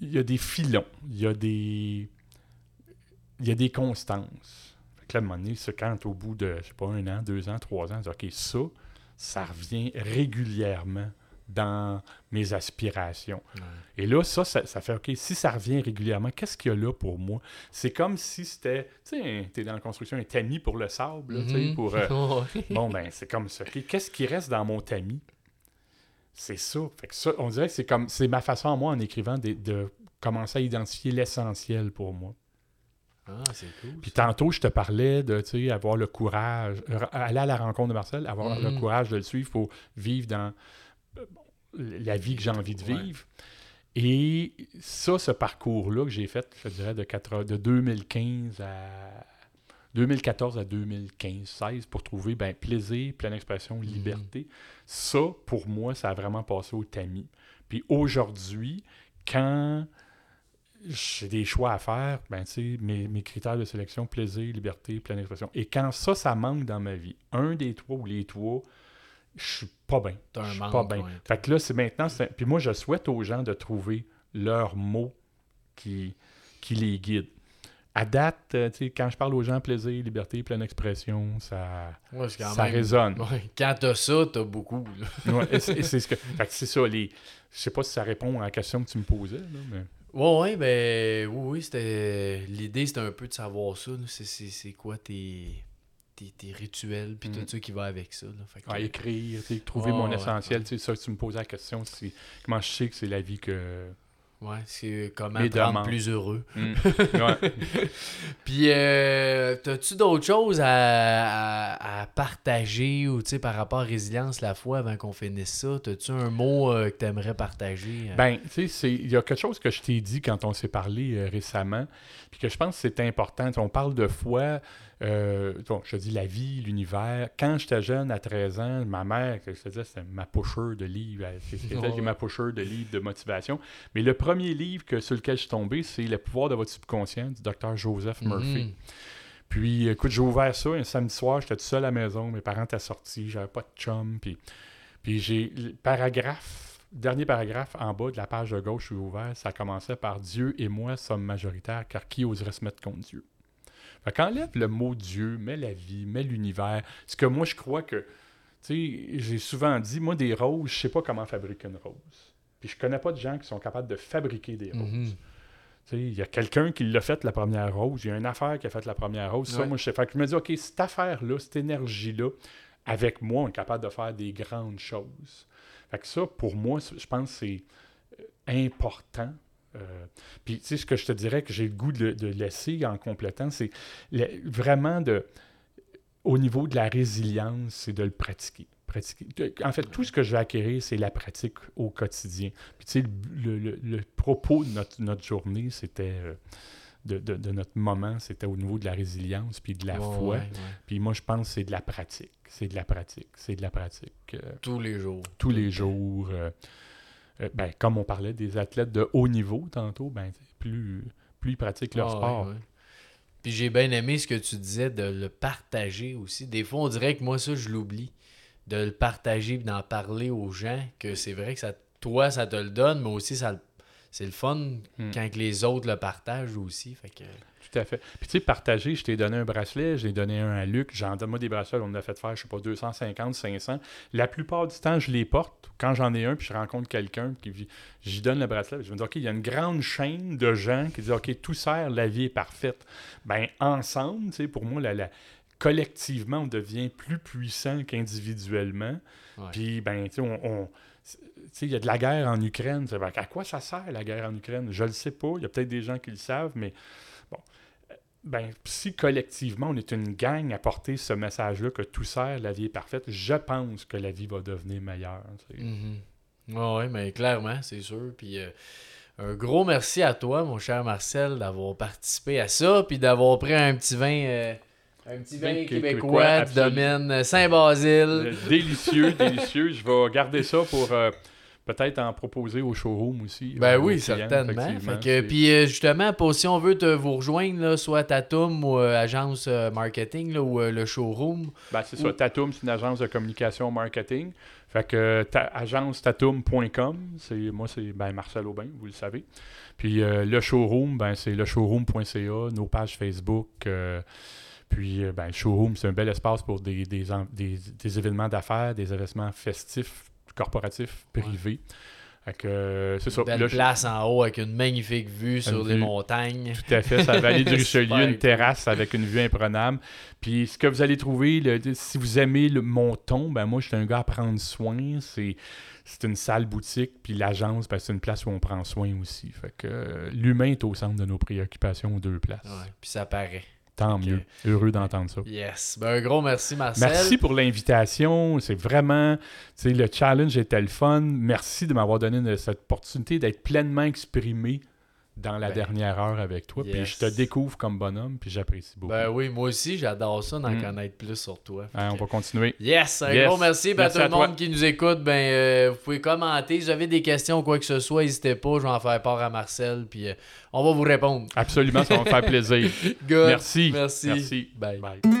S2: Il y a des filons. Il y a des. Il y a des constances. Fait que là, à un moment donné, quand au bout de, je sais pas, un an, deux ans, trois ans, OK, ça, ça revient régulièrement dans mes aspirations. Et là, ça, ça, fait, OK, si ça revient régulièrement, qu'est-ce qu'il y a là pour moi? C'est comme si c'était, tu sais, tu es dans la construction, un tamis pour le sable, tu sais, mhm. pour... Euh, bon, ben, c'est comme ça. Qu'est-ce qui reste dans mon tamis? C'est ça. Fait que ça, on dirait que c'est comme, c'est ma façon, moi, en écrivant, de, de commencer à identifier l'essentiel pour moi.
S1: Ah, c'est cool.
S2: Puis tantôt, je te parlais de, tu sais, avoir le courage, aller à la rencontre de Marcel, avoir le mhm. courage de le suivre pour vivre dans la vie que j'ai envie de vivre. Et ça, ce parcours-là que j'ai fait, je dirais, de, 4, de 2015 à 2014 à 2015, 16, pour trouver ben, plaisir, pleine expression, mhm. liberté. Ça, pour moi, ça a vraiment passé au tamis. Puis aujourd'hui, quand j'ai des choix à faire, ben, mes, mes critères de sélection, plaisir, liberté, pleine expression. Et quand ça, ça manque dans ma vie, un des trois ou les trois, je suis pas bien. Je suis pas bien. Fait que là, c'est maintenant. Puis moi, je souhaite aux gens de trouver leurs mots qui, qui les guident. À date, euh, quand je parle aux gens plaisir, liberté, pleine expression, ça, ça résonne.
S1: Quand t'as ça, t'as beaucoup.
S2: c'est ce que. Fait que c'est ça. Les... Je sais pas si ça répond à la question que tu me posais. Là, mais...
S1: Ouais, ben oui, oui, c'était. L'idée, c'était un peu de savoir ça. C'est quoi tes tes, rituels, puis tout mm. ça qui va avec ça. Là.
S2: écrire, trouver mon essentiel. C'est ça que tu me posais la question, comment je sais que c'est la vie que...
S1: Ouais, c'est comment rendre plus heureux.
S2: Mm.
S1: Puis, euh, as-tu d'autres choses à, partager ou par rapport à résilience la foi avant qu'on finisse ça? As-tu un mot euh, que tu aimerais partager?
S2: Euh? Ben, tu sais, il y a quelque chose que je t'ai dit quand on s'est parlé récemment, puis que je pense que c'est important. on parle de foi. Euh, bon, je dis la vie, l'univers. Quand j'étais jeune, à 13 ans, ma mère, je te disais, c'était ma pusher de livres. C'était ma pusher de livres de motivation. Mais le premier livre que, sur lequel je suis tombé, c'est Le pouvoir de votre subconscient du docteur Joseph Murphy. Mhm. Puis, écoute, j'ai ouvert ça un samedi soir, j'étais tout seul à la maison, mes parents étaient sortis, j'avais pas de chum. Puis, puis j'ai le paragraphe, dernier paragraphe en bas de la page de gauche, je suis ouvert, ça commençait par Dieu et moi sommes majoritaires, car qui oserait se mettre contre Dieu? Fait qu'enlève le mot Dieu, mets la vie, mets l'univers. Ce que moi, je crois que, tu sais, j'ai souvent dit, moi, des roses, je sais pas comment fabriquer une rose. Puis je connais pas de gens qui sont capables de fabriquer des roses. Tu sais, Il y a quelqu'un qui l'a fait la première rose, il y a une affaire qui a fait la première rose. Ça, moi, je sais. Fait que je me dis, OK, cette affaire-là, cette énergie-là, avec moi, on est capable de faire des grandes choses. Fait que ça, pour moi, je pense que c'est euh, important euh, puis, tu sais, ce que je te dirais que j'ai le goût de, laisser en complétant, c'est vraiment de, au niveau de la résilience, c'est de le pratiquer. pratiquer. En fait, tout ce que je vais acquérir, c'est la pratique au quotidien. Puis, tu sais, le, propos de notre, notre journée, c'était. Euh, de, de, notre moment, c'était au niveau de la résilience puis de la foi. Puis moi, je pense que c'est de la pratique. C'est de la pratique. C'est de la pratique. Euh,
S1: tous les jours.
S2: Tous les jours. Euh, ben, comme on parlait des athlètes de haut niveau tantôt, ben, plus, plus ils pratiquent leur ah, sport.
S1: Puis j'ai bien aimé ce que tu disais de le partager aussi. Des fois, on dirait que moi, ça, je l'oublie. De le partager d'en parler aux gens, que c'est vrai que ça, toi, ça te le donne, mais aussi, ça c'est le fun hmm. quand les autres le partagent aussi. Fait que...
S2: Tout à fait. Puis tu sais, partager, je t'ai donné un bracelet, j'ai donné un à Luc, j'en donne moi des bracelets, on en a fait faire, je sais pas, 250, 500. La plupart du temps, je les porte. Quand j'en ai un, puis je rencontre quelqu'un, qui j'y donne le bracelet, je me dis, OK, il y a une grande chaîne de gens qui disent, OK, tout sert, la vie est parfaite. Ben ensemble, tu sais, pour moi, la, collectivement, on devient plus puissant qu'individuellement. Puis, ben, tu sais, on il y a de la guerre en Ukraine. À quoi ça sert la guerre en Ukraine? Je ne le sais pas. Il y a peut-être des gens qui le savent, mais bon. Ben, si collectivement on est une gang à porter ce message-là que tout sert, la vie est parfaite, je pense que la vie va devenir meilleure.
S1: Mm-hmm. oui, mais clairement, c'est sûr. Puis euh, Un gros merci à toi, mon cher Marcel, d'avoir participé à ça, puis d'avoir pris un petit vin, euh, un petit vin québécois
S2: québécois,
S1: du domaine Saint-Basile.
S2: Délicieux, délicieux. Je vais garder ça pour euh, peut-être en proposer au showroom aussi.
S1: Ben
S2: euh,
S1: oui, certainement. puis euh, justement, pour, si on veut te, vous rejoindre, là, soit Tatum ou euh, agence marketing là, ou le showroom,
S2: Ben, c'est ça. Tatum, c'est une agence de communication marketing. Fait que ta, agence-tatum.com, c'est moi c'est ben, Marcel Aubin, vous le savez. Puis le showroom, ben c'est le showroom.ca, nos pages Facebook. Puis euh, ben, le showroom, c'est un bel espace pour des, des, des- des événements d'affaires, des événements festifs, corporatifs, privés. Que euh, c'est ça.
S1: belle place en haut avec une magnifique vue sur les montagnes.
S2: Tout à fait, c'est la vallée du Richelieu, une terrasse avec une vue imprenable. Puis ce que vous allez trouver, le- si vous aimez le, mon ton, ben moi, je suis un gars à prendre soin. C'est, c'est une salle boutique, puis l'agence, ben, c'est une place où on prend soin aussi. Fait que euh, l'humain est au centre de nos préoccupations aux deux places.
S1: Ouais, puis ça paraît.
S2: Tant mieux. Heureux d'entendre ça.
S1: Yes. Ben, un gros merci, Marcel.
S2: Merci pour l'invitation. C'est vraiment, tu sais, le challenge était le fun. Merci de m'avoir donné cette opportunité d'être pleinement exprimé dans la
S1: Ben,
S2: dernière heure avec toi. Puis je te découvre comme bonhomme, puis j'apprécie beaucoup.
S1: Ben oui, moi aussi, j'adore ça d'en
S2: Mm.
S1: connaître plus sur toi.
S2: Hein, on va continuer.
S1: Yes, un
S2: Yes.
S1: gros merci. Ben,
S2: Merci
S1: à tout
S2: à
S1: le
S2: toi.
S1: monde qui nous écoute, ben, euh, vous pouvez commenter. Si vous avez des questions ou quoi que ce soit, n'hésitez pas. Je vais en faire part à Marcel. Puis euh, on va vous répondre.
S2: Absolument, ça va me faire plaisir.
S1: Good.
S2: Merci.
S1: Merci.
S2: Merci.
S1: Bye.
S2: Bye.